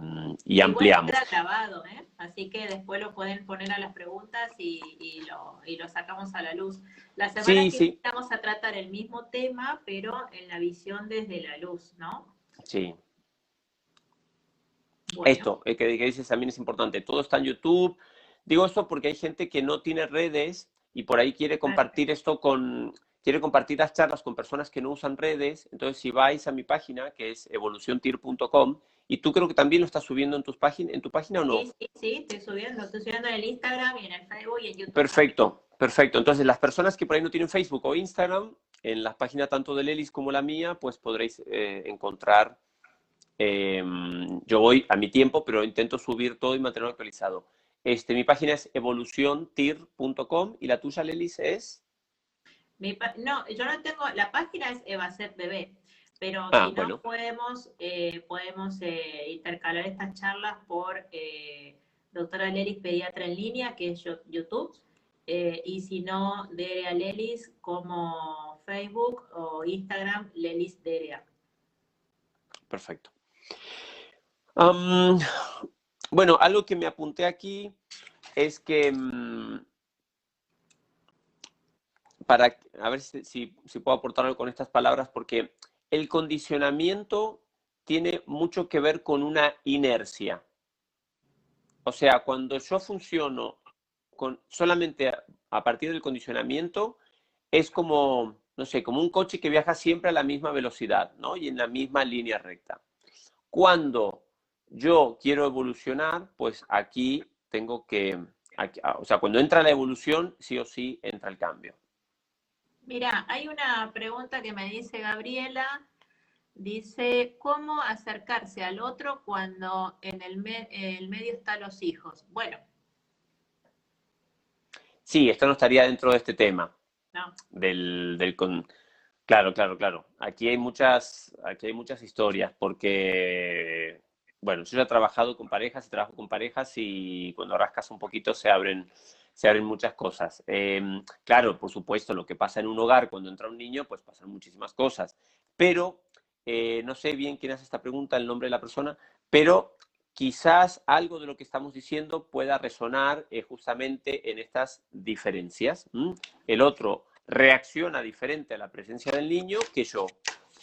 y ampliamos. grabado, ¿eh? así que después lo pueden poner a las preguntas y, lo, y lo, sacamos a la luz. La semana que viene vamos a tratar el mismo tema, pero en la visión desde la luz, ¿no? Sí. Esto que, que dices también es importante. Todo está en YouTube. Digo esto porque hay gente que no tiene redes y por ahí quiere compartir esto con, quiere compartir las charlas con personas que no usan redes, entonces si vais a mi página, que es evoluciontir.com, y tú creo que también lo estás subiendo en, tus página, en tu página o no? Sí, sí, sí, estoy subiendo, estoy subiendo en el Instagram y en el Facebook y en YouTube. Perfecto, perfecto. Entonces las personas que por ahí no tienen Facebook o Instagram, en las páginas tanto de Lelis como la mía, pues podréis eh, encontrar, em, yo voy a mi tiempo, pero intento subir todo y mantenerlo actualizado. Este, mi página es evoluciontir.com y la tuya, Lelis, es no, yo no tengo, la página es EvaCetBB, pero ah, si no podemos, eh, podemos eh, intercalar estas charlas por eh, doctora Lelis Pediatra en línea, que es YouTube, y si no, Derea Lelis como Facebook o Instagram, Lelis Derea. Perfecto. bueno, algo que me apunté aquí es que mm, para a ver si, puedo aportar algo con estas palabras, porque el condicionamiento tiene mucho que ver con una inercia. O sea, cuando yo funciono con, solamente a, partir del condicionamiento, es como, no sé, como un coche que viaja siempre a la misma velocidad, ¿no? Y en la misma línea recta. Cuando yo quiero evolucionar, pues aquí tengo que, o sea, cuando entra la evolución, sí o sí entra el cambio. Mira, hay una pregunta que me dice Gabriela. Dice, ¿cómo acercarse al otro cuando en el, medio están los hijos? Bueno. Sí, esto no estaría dentro de este tema. No. Del, del Claro, claro, claro. Aquí hay muchas, aquí hay muchas historias porque, bueno, yo ya he trabajado con parejas, trabajo con parejas y cuando rascas un poquito se abren se abren muchas cosas. Em, claro, por supuesto, lo que pasa en un hogar cuando entra un niño, pues pasan muchísimas cosas. Pero, eh, no sé bien quién hace esta pregunta, el nombre de la persona, pero quizás algo de lo que estamos diciendo pueda resonar eh, justamente en estas diferencias. El otro reacciona diferente a la presencia del niño que yo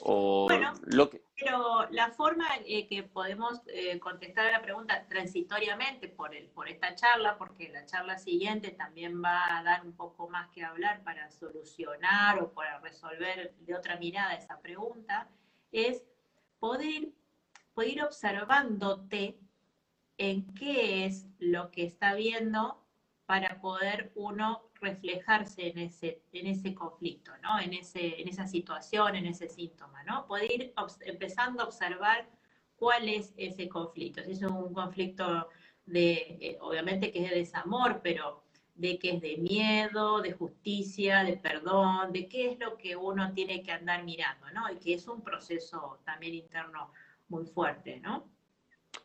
bueno, lo pero la forma eh, que podemos eh, contestar a la pregunta transitoriamente por, el, por esta charla, porque la charla siguiente también va a dar un poco más que hablar para solucionar o para resolver de otra mirada esa pregunta, es poder, poder ir observándote en qué es lo que está viendo para poder uno reflejarse en ese, en ese conflicto, ¿no? En, ese, en esa situación, en ese síntoma, ¿no? Poder ir empezando a observar cuál es ese conflicto. Si es un conflicto de, eh, obviamente que es de desamor, pero de qué es de miedo, de justicia, de perdón, de qué es lo que uno tiene que andar mirando, ¿no? Y que es un proceso también interno muy fuerte, ¿no?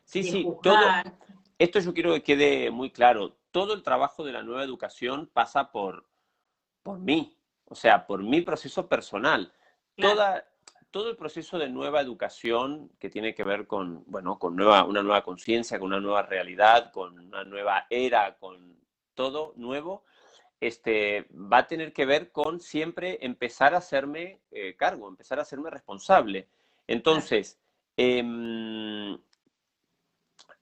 Sí, sí, todo, esto yo quiero que quede muy claro. Todo el trabajo de la nueva educación pasa por, por mí, o sea, por mi proceso personal. Toda, todo el proceso de nueva educación que tiene que ver con, bueno, con nueva, una nueva conciencia, con una nueva realidad, con una nueva era, con todo nuevo, este, va a tener que ver con siempre empezar a hacerme eh, cargo, empezar a hacerme responsable. Entonces, em,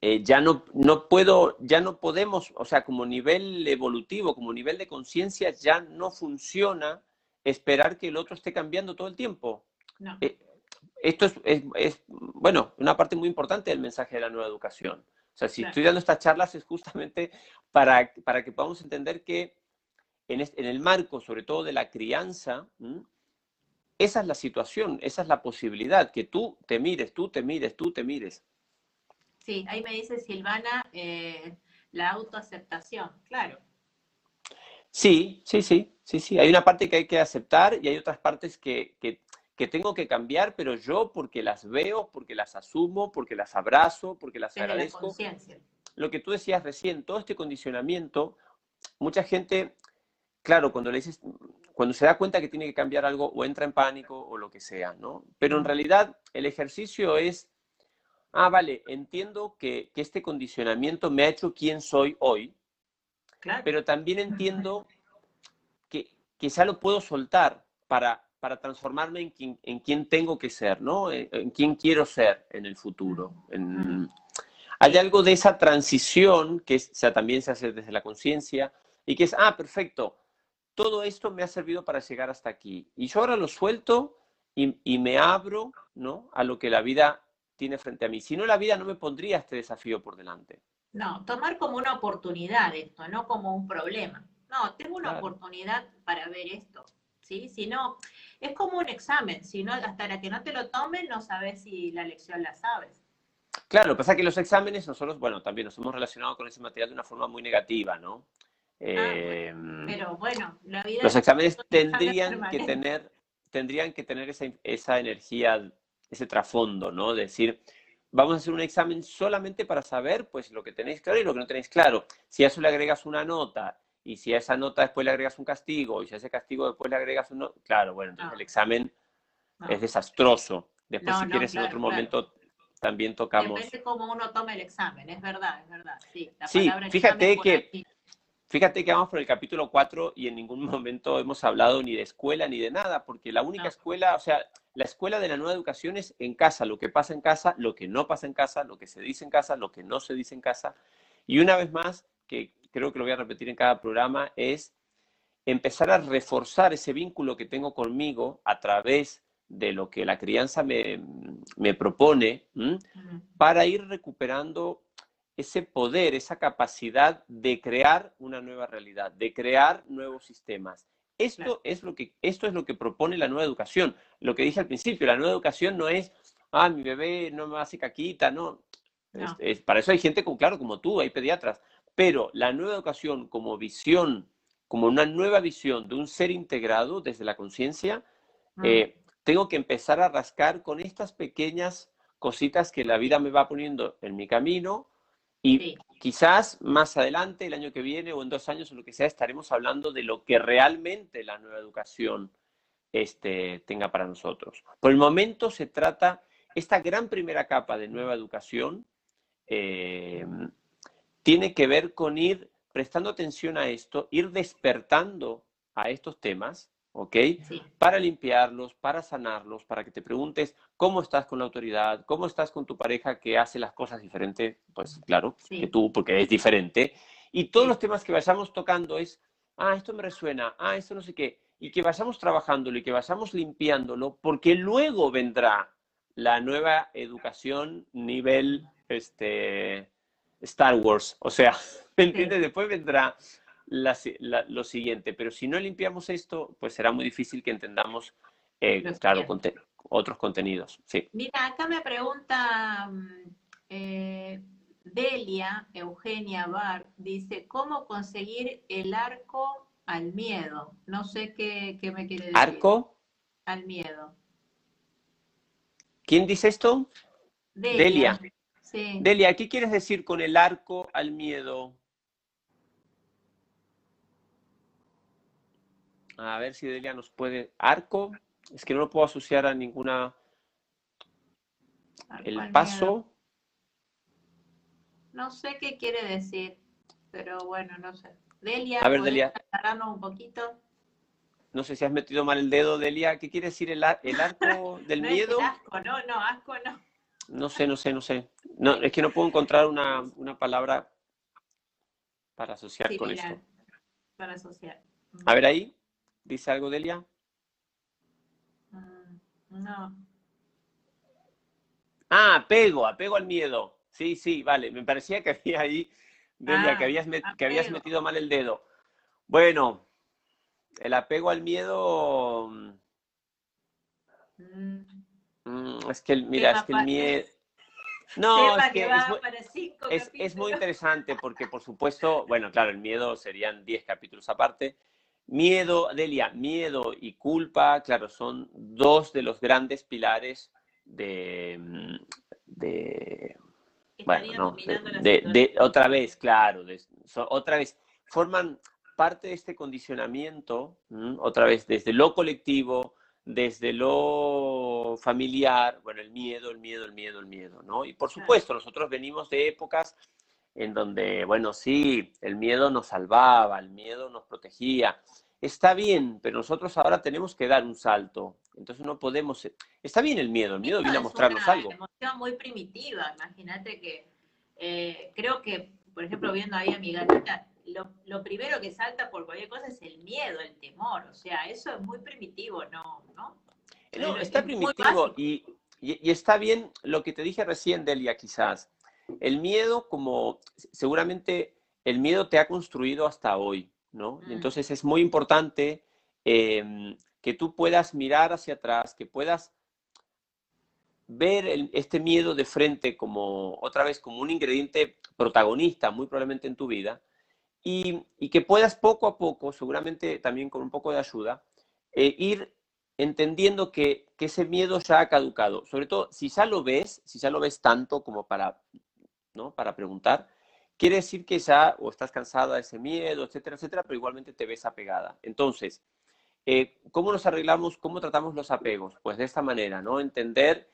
eh, ya no, no puedo, ya no podemos, o sea, como nivel evolutivo, como nivel de conciencia, ya no funciona esperar que el otro esté cambiando todo el tiempo. Eh, esto es, es, bueno, una parte muy importante del mensaje de la nueva educación. O sea, si estoy dando estas charlas es justamente para, para que podamos entender que en, en, el marco, sobre todo de la crianza, esa es la situación, esa es la posibilidad, que tú te mires, tú te mires, tú te mires. Sí, ahí me dice Silvana, eh, la autoaceptación, claro. Sí, sí, sí, sí, sí. Hay una parte que hay que aceptar y hay otras partes que, que, tengo que cambiar, pero yo porque las veo, porque las asumo, porque las abrazo, porque las agradezco. Lo que tú decías recién, todo este condicionamiento, mucha gente, claro, cuando le dices, cuando se da cuenta que tiene que cambiar algo, o entra en pánico o lo que sea, ¿no? Pero en realidad el ejercicio es ah, vale, entiendo que, este condicionamiento me ha hecho quien soy hoy, pero también entiendo que quizá lo puedo soltar para, para transformarme en quien, en quien tengo que ser, ¿no? En, quien quiero ser en el futuro. hay algo de esa transición que sea, también se hace desde la conciencia y que es, ah, perfecto, todo esto me ha servido para llegar hasta aquí. Y yo ahora lo suelto y, y me abro ¿no? a lo que la vida tiene frente a mí. Si no, la vida no me pondría este desafío por delante. No, tomar como una oportunidad esto, no como un problema. No, tengo una oportunidad para ver esto. ¿sí? Si no, es como un examen. Si no, hasta la que no te lo tomen, no sabes si la lección la sabes. Claro, pasa que los exámenes, nosotros, bueno, también nos hemos relacionado con ese material de una forma muy negativa, ¿no? Ah, em, pero bueno, la vida los exámenes tendrían que tener, tendrían que tener esa, esa energía ese trasfondo, ¿no? Decir, vamos a hacer un examen solamente para saber, pues, lo que tenéis claro y lo que no tenéis claro. Si a eso le agregas una nota y si a esa nota después le agregas un castigo y si a ese castigo después le agregas un... Claro, bueno, entonces el examen es desastroso. Después, si quieres, en otro momento también tocamos... Depende cómo uno toma el examen, es verdad, es verdad. Sí, sí fíjate que... Fíjate que vamos por el capítulo 4 y en ningún momento hemos hablado ni de escuela ni de nada, porque la única escuela, o sea, la escuela de la nueva educación es en casa, lo que pasa en casa, lo que no pasa en casa, lo que se dice en casa, lo que no se dice en casa. Y una vez más, que creo que lo voy a repetir en cada programa, es empezar a reforzar ese vínculo que tengo conmigo a través de lo que la crianza me, propone, para ir recuperando ese poder, esa capacidad de crear una nueva realidad, de crear nuevos sistemas. Esto, es lo que, esto es lo que propone la nueva educación. Lo que dije al principio, la nueva educación no es, ah, mi bebé no me hace caquita, no. para eso hay gente, como, claro, como tú, hay pediatras. Pero la nueva educación como visión, como una nueva visión de un ser integrado desde la conciencia, mm. eh, tengo que empezar a rascar con estas pequeñas cositas que la vida me va poniendo en mi camino y quizás más adelante, el año que viene o en dos años o lo que sea, estaremos hablando de lo que realmente la nueva educación este, tenga para nosotros. Por el momento se trata, esta gran primera capa de nueva educación eh, tiene que ver con ir prestando atención a esto, ir despertando a estos temas ¿ok? Para limpiarlos, para sanarlos, para que te preguntes cómo estás con la autoridad, cómo estás con tu pareja que hace las cosas diferente, pues claro, que tú, porque es diferente. Y todos los temas que vayamos tocando es, ah, esto me resuena, ah, esto no sé qué, y que vayamos trabajándolo y que vayamos limpiándolo, porque luego vendrá la nueva educación nivel este, Star Wars, o sea, ¿me entiendes? Después vendrá lo siguiente, pero si no limpiamos esto, pues será muy difícil que entendamos, eh, claro, otros contenidos. Sí. Mira, acá me pregunta mm, eh, Delia Eugenia Bar dice, ¿cómo conseguir el arco al miedo? No sé qué, me quiere decir. ¿Arco? Al miedo. ¿Quién dice esto? Delia. Delia, ¿qué quieres decir con el arco al miedo? A ver si Delia nos puede. ¿Arco? Es que no lo puedo asociar a ninguna. el paso. No sé qué quiere decir, pero bueno, no sé. Delia, a ver, Delia. un poquito? No sé si has metido mal el dedo, Delia. ¿Qué quiere decir el, el arco del miedo? asco, no, no, asco no. No sé, no sé, no sé. No, es que no puedo encontrar una, palabra para asociar con esto. Para asociar. A ver ahí, ¿dice algo Delia? Mm, no. Ah, apego, apego al miedo. Sí, sí, vale. Me parecía que había ahí, Delia, que, ah, habías que habías metido mal el dedo. Bueno, el apego al miedo. Mm. Es que, mira, es que el miedo... No, es que es, muy interesante porque, por supuesto, bueno, claro, el miedo serían 10 capítulos aparte. Miedo, Delia, miedo y culpa, claro, son dos de los grandes pilares de, mm, de bueno, de, otra vez, claro, otra vez, forman parte de este condicionamiento, otra vez, desde lo colectivo, desde lo familiar, bueno, el miedo, el miedo, el miedo, el miedo, ¿no? Y por supuesto, nosotros venimos de épocas en donde, bueno, sí, el miedo nos salvaba, el miedo nos protegía. Está bien, pero nosotros ahora tenemos que dar un salto. Entonces no podemos... Está bien el miedo, el miedo viene a mostrarnos algo. Es una emoción muy primitiva. Imagínate que eh, creo que, por ejemplo, viendo ahí a mi gatita, lo, primero que salta por cualquier cosa es el miedo, el temor. O sea, eso es muy primitivo, ¿no? No, no está primitivo y, está bien lo que te dije recién, Delia, quizás. El miedo, como seguramente el miedo te ha construido hasta hoy, ¿no? Mm. Entonces es muy importante em, que tú puedas mirar hacia atrás, que puedas ver este miedo de frente como otra vez como un ingrediente protagonista muy probablemente en tu vida y, que puedas poco a poco, seguramente también con un poco de ayuda, eh, ir entendiendo que, ese miedo ya ha caducado. Sobre todo, si ya lo ves, si ya lo ves tanto como para, ¿no? para preguntar, quiere decir que ya o estás cansada de ese miedo, etcétera, etcétera, pero igualmente te ves apegada. Entonces, eh, ¿cómo nos arreglamos, cómo tratamos los apegos? Pues de esta manera, ¿no? Entender,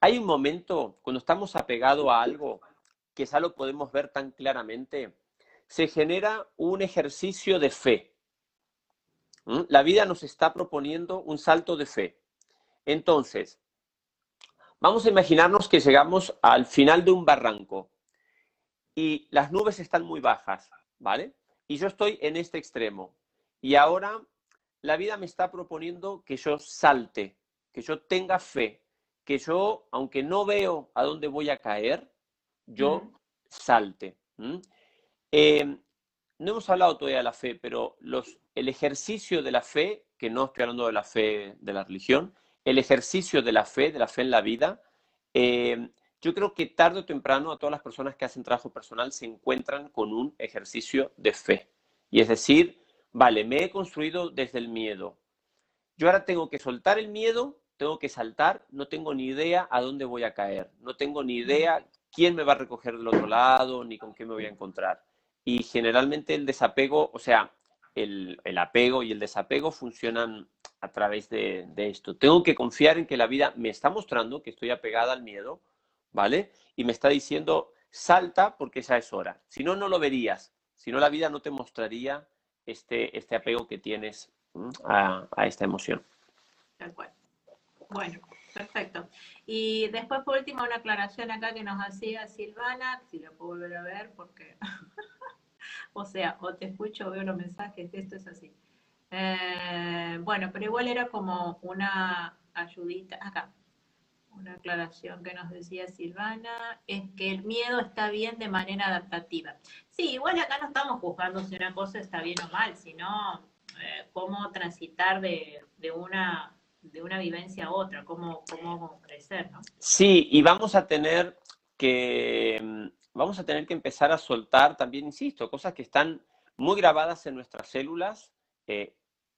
hay un momento cuando estamos apegados a algo que ya lo podemos ver tan claramente, se genera un ejercicio de fe. ¿Mm? La vida nos está proponiendo un salto de fe. Entonces, vamos a imaginarnos que llegamos al final de un barranco y las nubes están muy bajas, ¿vale? Y yo estoy en este extremo. Y ahora la vida me está proponiendo que yo salte, que yo tenga fe, que yo, aunque no veo a dónde voy a caer, yo salte. Em, no hemos hablado todavía de la fe, pero los, el ejercicio de la fe, que no estoy hablando de la fe de la religión, el ejercicio de la fe, de la fe en la vida, em, yo creo que tarde o temprano a todas las personas que hacen trabajo personal se encuentran con un ejercicio de fe. Y es decir, vale, me he construido desde el miedo. Yo ahora tengo que soltar el miedo, tengo que saltar, no tengo ni idea a dónde voy a caer, no tengo ni idea quién me va a recoger del otro lado, ni con qué me voy a encontrar. Y generalmente el desapego, o sea, el, apego y el desapego funcionan a través de, esto. Tengo que confiar en que la vida me está mostrando que estoy apegada al miedo, ¿vale? Y me está diciendo, salta porque ya es hora. Si no, no lo verías. Si no, la vida no te mostraría este, este apego que tienes a, a esta emoción. Tal cual. Bueno, perfecto. Y después, por último, una aclaración acá que nos hacía Silvana, si la puedo volver a ver, porque o sea, o te escucho o veo los mensajes, esto es así. Eh, bueno, pero igual era como una ayudita, acá, una aclaración que nos decía Silvana, es que el miedo está bien de manera adaptativa. Sí, igual acá no estamos juzgando si una cosa está bien o mal, sino eh, cómo transitar de, una de una vivencia a otra, cómo, cómo crecer, ¿no? Sí, y vamos a tener que vamos a tener que empezar a soltar también, insisto, cosas que están muy grabadas en nuestras células. Eh,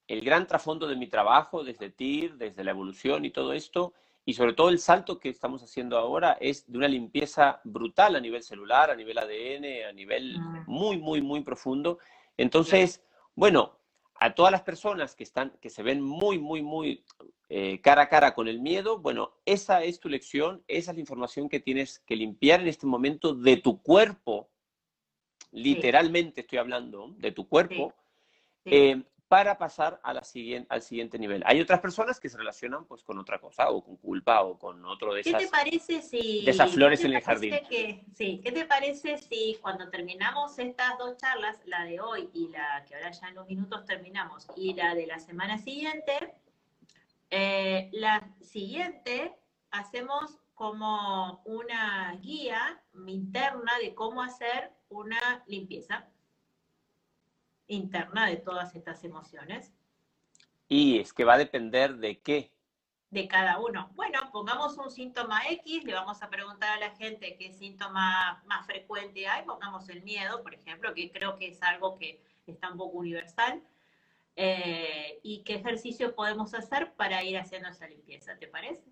el gran trasfondo de mi trabajo, desde TIR, desde la evolución y todo esto, y sobre todo el salto que estamos haciendo ahora es de una limpieza brutal a nivel celular, a nivel ADN, a nivel Mm. muy, muy, muy profundo. Entonces, bueno, a todas las personas que están, que se ven muy, muy, muy eh, cara a cara con el miedo, bueno, esa es tu lección, esa es la información que tienes que limpiar en este momento de tu cuerpo, literalmente estoy hablando, de tu cuerpo, Sí. eh, para pasar a la siguiente, al siguiente nivel. Hay otras personas que se relacionan pues con otra cosa, o con culpa, o con otro de ¿Qué esas... te parece si... de esas flores qué en el jardín? que- sí, ¿qué te parece si cuando terminamos estas dos charlas, la de hoy y la que ahora ya en unos minutos terminamos, y la de la semana siguiente, eh, la siguiente hacemos como una guía interna de cómo hacer una limpieza interna de todas estas emociones Y es que va a depender de qué. de cada uno. Bueno, pongamos un síntoma X, le vamos a preguntar a la gente qué síntoma más frecuente hay, pongamos el miedo, por ejemplo, que creo que es algo que está un poco universal, eh, y qué ejercicio podemos hacer para ir haciendo esa limpieza, ¿te parece?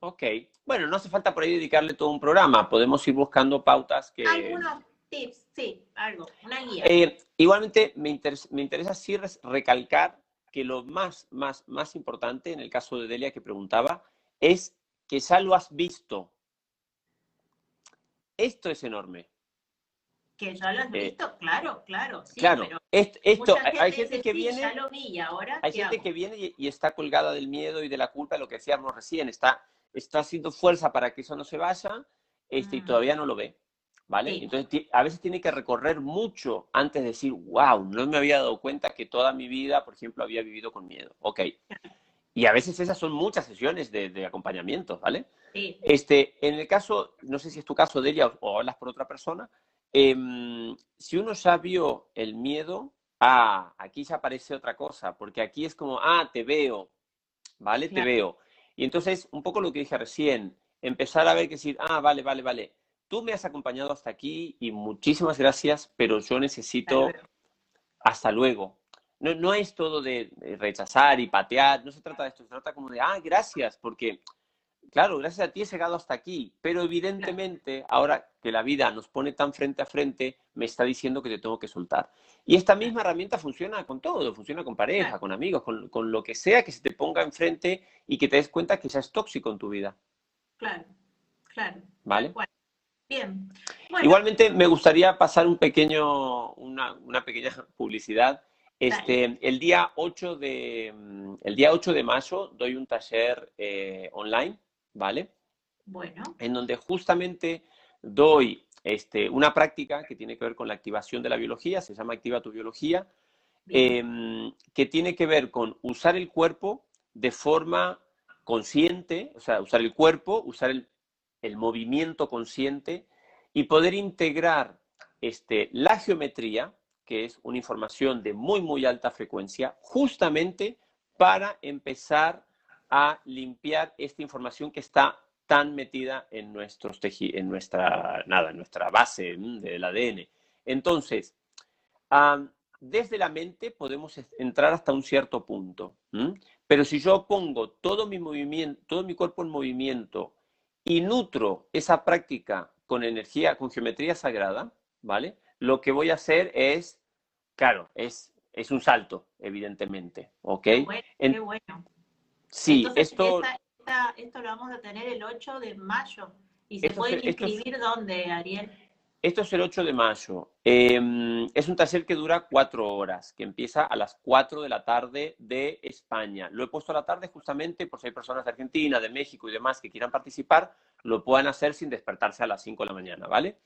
Ok. Bueno, no hace falta por ahí dedicarle todo un programa. Podemos ir buscando pautas que... Algunos tips, sí, algo, una guía. Eh, igualmente, me interesa, me interesa sí recalcar que lo más, más, más importante en el caso de Delia que preguntaba es que ya lo has visto. Esto es enorme. que ya lo has eh, visto, claro, claro, sí, claro, pero est- esto, hay- gente dice, que "Sí, viene... ya lo vi, y ahora Hay ¿qué gente hago?". que viene y, y está colgada del miedo y de la culpa, lo que decíamos recién, está, está haciendo fuerza para que eso no se vaya este, y Mm. todavía no lo ve. ¿Vale? Sí. Entonces, a veces tiene que recorrer mucho antes de decir, wow, no me había dado cuenta que toda mi vida, por ejemplo, había vivido con miedo. Ok. Y a veces esas son muchas sesiones de, de acompañamiento, ¿vale? Sí, Este, en el caso, no sé si es tu caso, Delia, o, o hablas por otra persona, em, si uno ya vio el miedo, ah, aquí ya aparece otra cosa, porque aquí es como, ah, te veo, ¿vale? Te veo. Y entonces, un poco lo que dije recién, empezar a ver que decir, ah, vale, vale, vale, tú me has acompañado hasta aquí y muchísimas gracias, pero yo necesito hasta luego. No, no es todo de rechazar y patear, no se trata de esto, se trata como de, ah, gracias, porque, claro, gracias a ti he llegado hasta aquí, pero evidentemente ahora que la vida nos pone tan frente a frente, me está diciendo que te tengo que soltar. Y esta misma herramienta funciona con todo, funciona con pareja, con amigos, con, con lo que sea que se te ponga enfrente y que te des cuenta que ya es tóxico en tu vida, Claro, claro. ¿vale? Bien. Bueno, Igualmente me gustaría pasar un pequeño, una, una pequeña publicidad. Este, el, día 8 de, mm, el día 8 de mayo doy un taller eh, online, ¿vale? bueno, En donde justamente doy este, una práctica que tiene que ver con la activación de la biología, se llama Activa tu Biología, eh, que tiene que ver con usar el cuerpo de forma consciente, o sea, usar el cuerpo, usar el, el movimiento consciente y poder integrar este, la geometría, que es una información de muy, muy alta frecuencia, justamente para empezar a limpiar esta información que está tan metida en, nuestros teji- en nuestra, nada, en nuestra base mm, del ADN. Entonces, desde la mente podemos entrar hasta un cierto punto, ¿m? pero si yo pongo todo mi movimiento, todo mi cuerpo en movimiento y nutro esa práctica con energía, con geometría sagrada, ¿vale? Lo que voy a hacer es, claro, es, es un salto, evidentemente, ¿ok? Qué bueno, En- qué bueno. Sí, Entonces, esto, esta- esta- esto lo vamos a tener el 8 de mayo. ¿Y se pueden es- inscribir dónde, Ariel? Esto es el 8 de mayo. Eh, es un taller que dura cuatro horas, que empieza a las 4 de la tarde de España. Lo he puesto a la tarde justamente por si hay personas de Argentina, de México y demás que quieran participar, lo puedan hacer sin despertarse a las 5 de la mañana, ¿vale?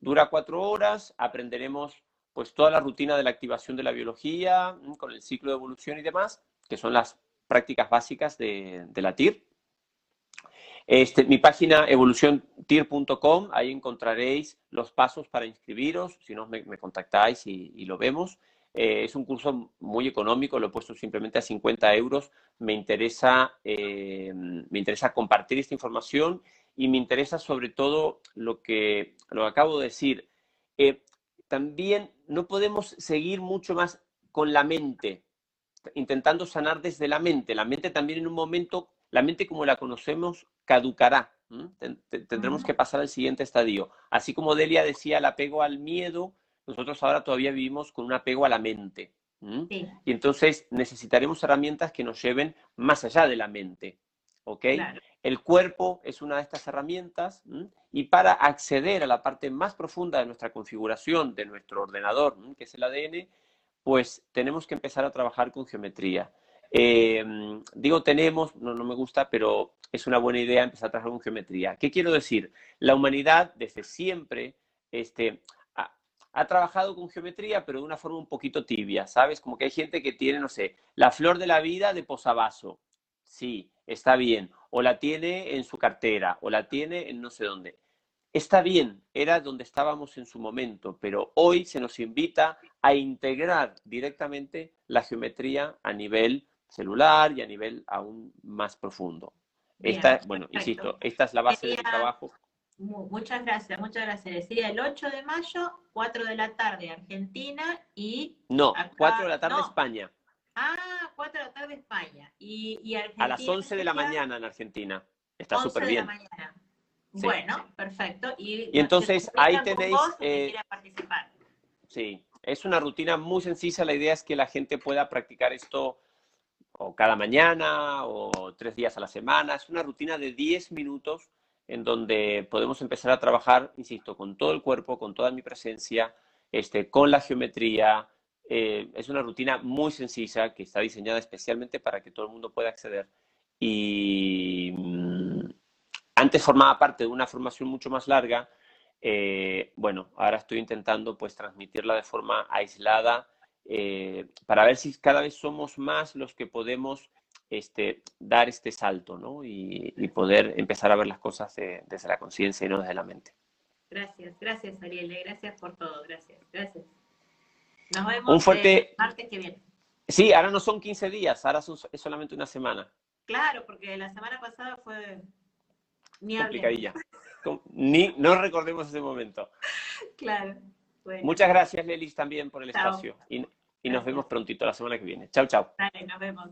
Dura cuatro horas, aprenderemos pues toda la rutina de la activación de la biología, mm, con el ciclo de evolución y demás, que son las prácticas básicas de, de la TIR. Este, mi página evoluciontir.com, ahí encontraréis los pasos para inscribiros, si no me, me contactáis y, y lo vemos. Eh, es un curso muy económico, lo he puesto simplemente a 50 euros. Me interesa, eh, me interesa compartir esta información y me interesa sobre todo lo que, lo acabo de decir. Eh, también no podemos seguir mucho más con la mente, intentando sanar desde la mente. La mente también en un momento, la mente como la conocemos, caducará. Tendremos que pasar al siguiente estadio. Así como Delia decía, el apego al miedo, nosotros ahora todavía vivimos con un apego a la mente. Y entonces necesitaremos herramientas que nos lleven más allá de la mente. ¿ok? El cuerpo es una de estas herramientas y para acceder a la parte más profunda de nuestra configuración, de nuestro ordenador, que es el ADN, pues tenemos que empezar a trabajar con geometría. Em, digo tenemos, no, no me gusta, pero es una buena idea empezar a trabajar con geometría. ¿Qué quiero decir? La humanidad desde siempre este, ha trabajado con geometría, pero de una forma un poquito tibia, ¿sabes? Como que hay gente que tiene, no sé, la flor de la vida de posavasos. Sí, está bien. O la tiene en su cartera, o la tiene en no sé dónde. Está bien, era donde estábamos en su momento, pero hoy se nos invita a integrar directamente la geometría a nivel celular y a nivel aún más profundo. esta, bueno, insisto, esta es la base del trabajo. Muchas gracias, muchas gracias. Sería el 8 de mayo, 4 de la tarde Argentina y... No, 4 de la tarde España. Ah, 4 de la tarde España. Y, A las 11 de la mañana en Argentina. Está súper bien. Bueno, perfecto. Y, entonces ahí tenéis... Eh, participar. Sí, es una rutina muy sencilla. La idea es que la gente pueda practicar esto o cada mañana o tres días a la semana. Es una rutina de 10 minutos en donde podemos empezar a trabajar, insisto, con todo el cuerpo, con toda mi presencia, este, con la geometría, eh, es una rutina muy sencilla que está diseñada especialmente para que todo el mundo pueda acceder. Y mm, antes formaba parte de una formación mucho más larga. Eh, bueno, ahora estoy intentando pues transmitirla de forma aislada eh, para ver si cada vez somos más los que podemos este, dar este salto ¿no? y, poder empezar a ver las cosas desde la conciencia y no desde la mente. Gracias, gracias Ariel, gracias por todo, gracias, gracias. Nos vemos un fuerte... el martes que viene. Sí, ahora no son 15 días, ahora es solamente una semana. Claro, porque la semana pasada fue... Ni Complicadilla. Ni, no recordemos ese momento. Claro. Muchas gracias, Lelis, también por el espacio. Y, y nos vemos prontito la semana que viene. Chao, chao. Dale, nos vemos.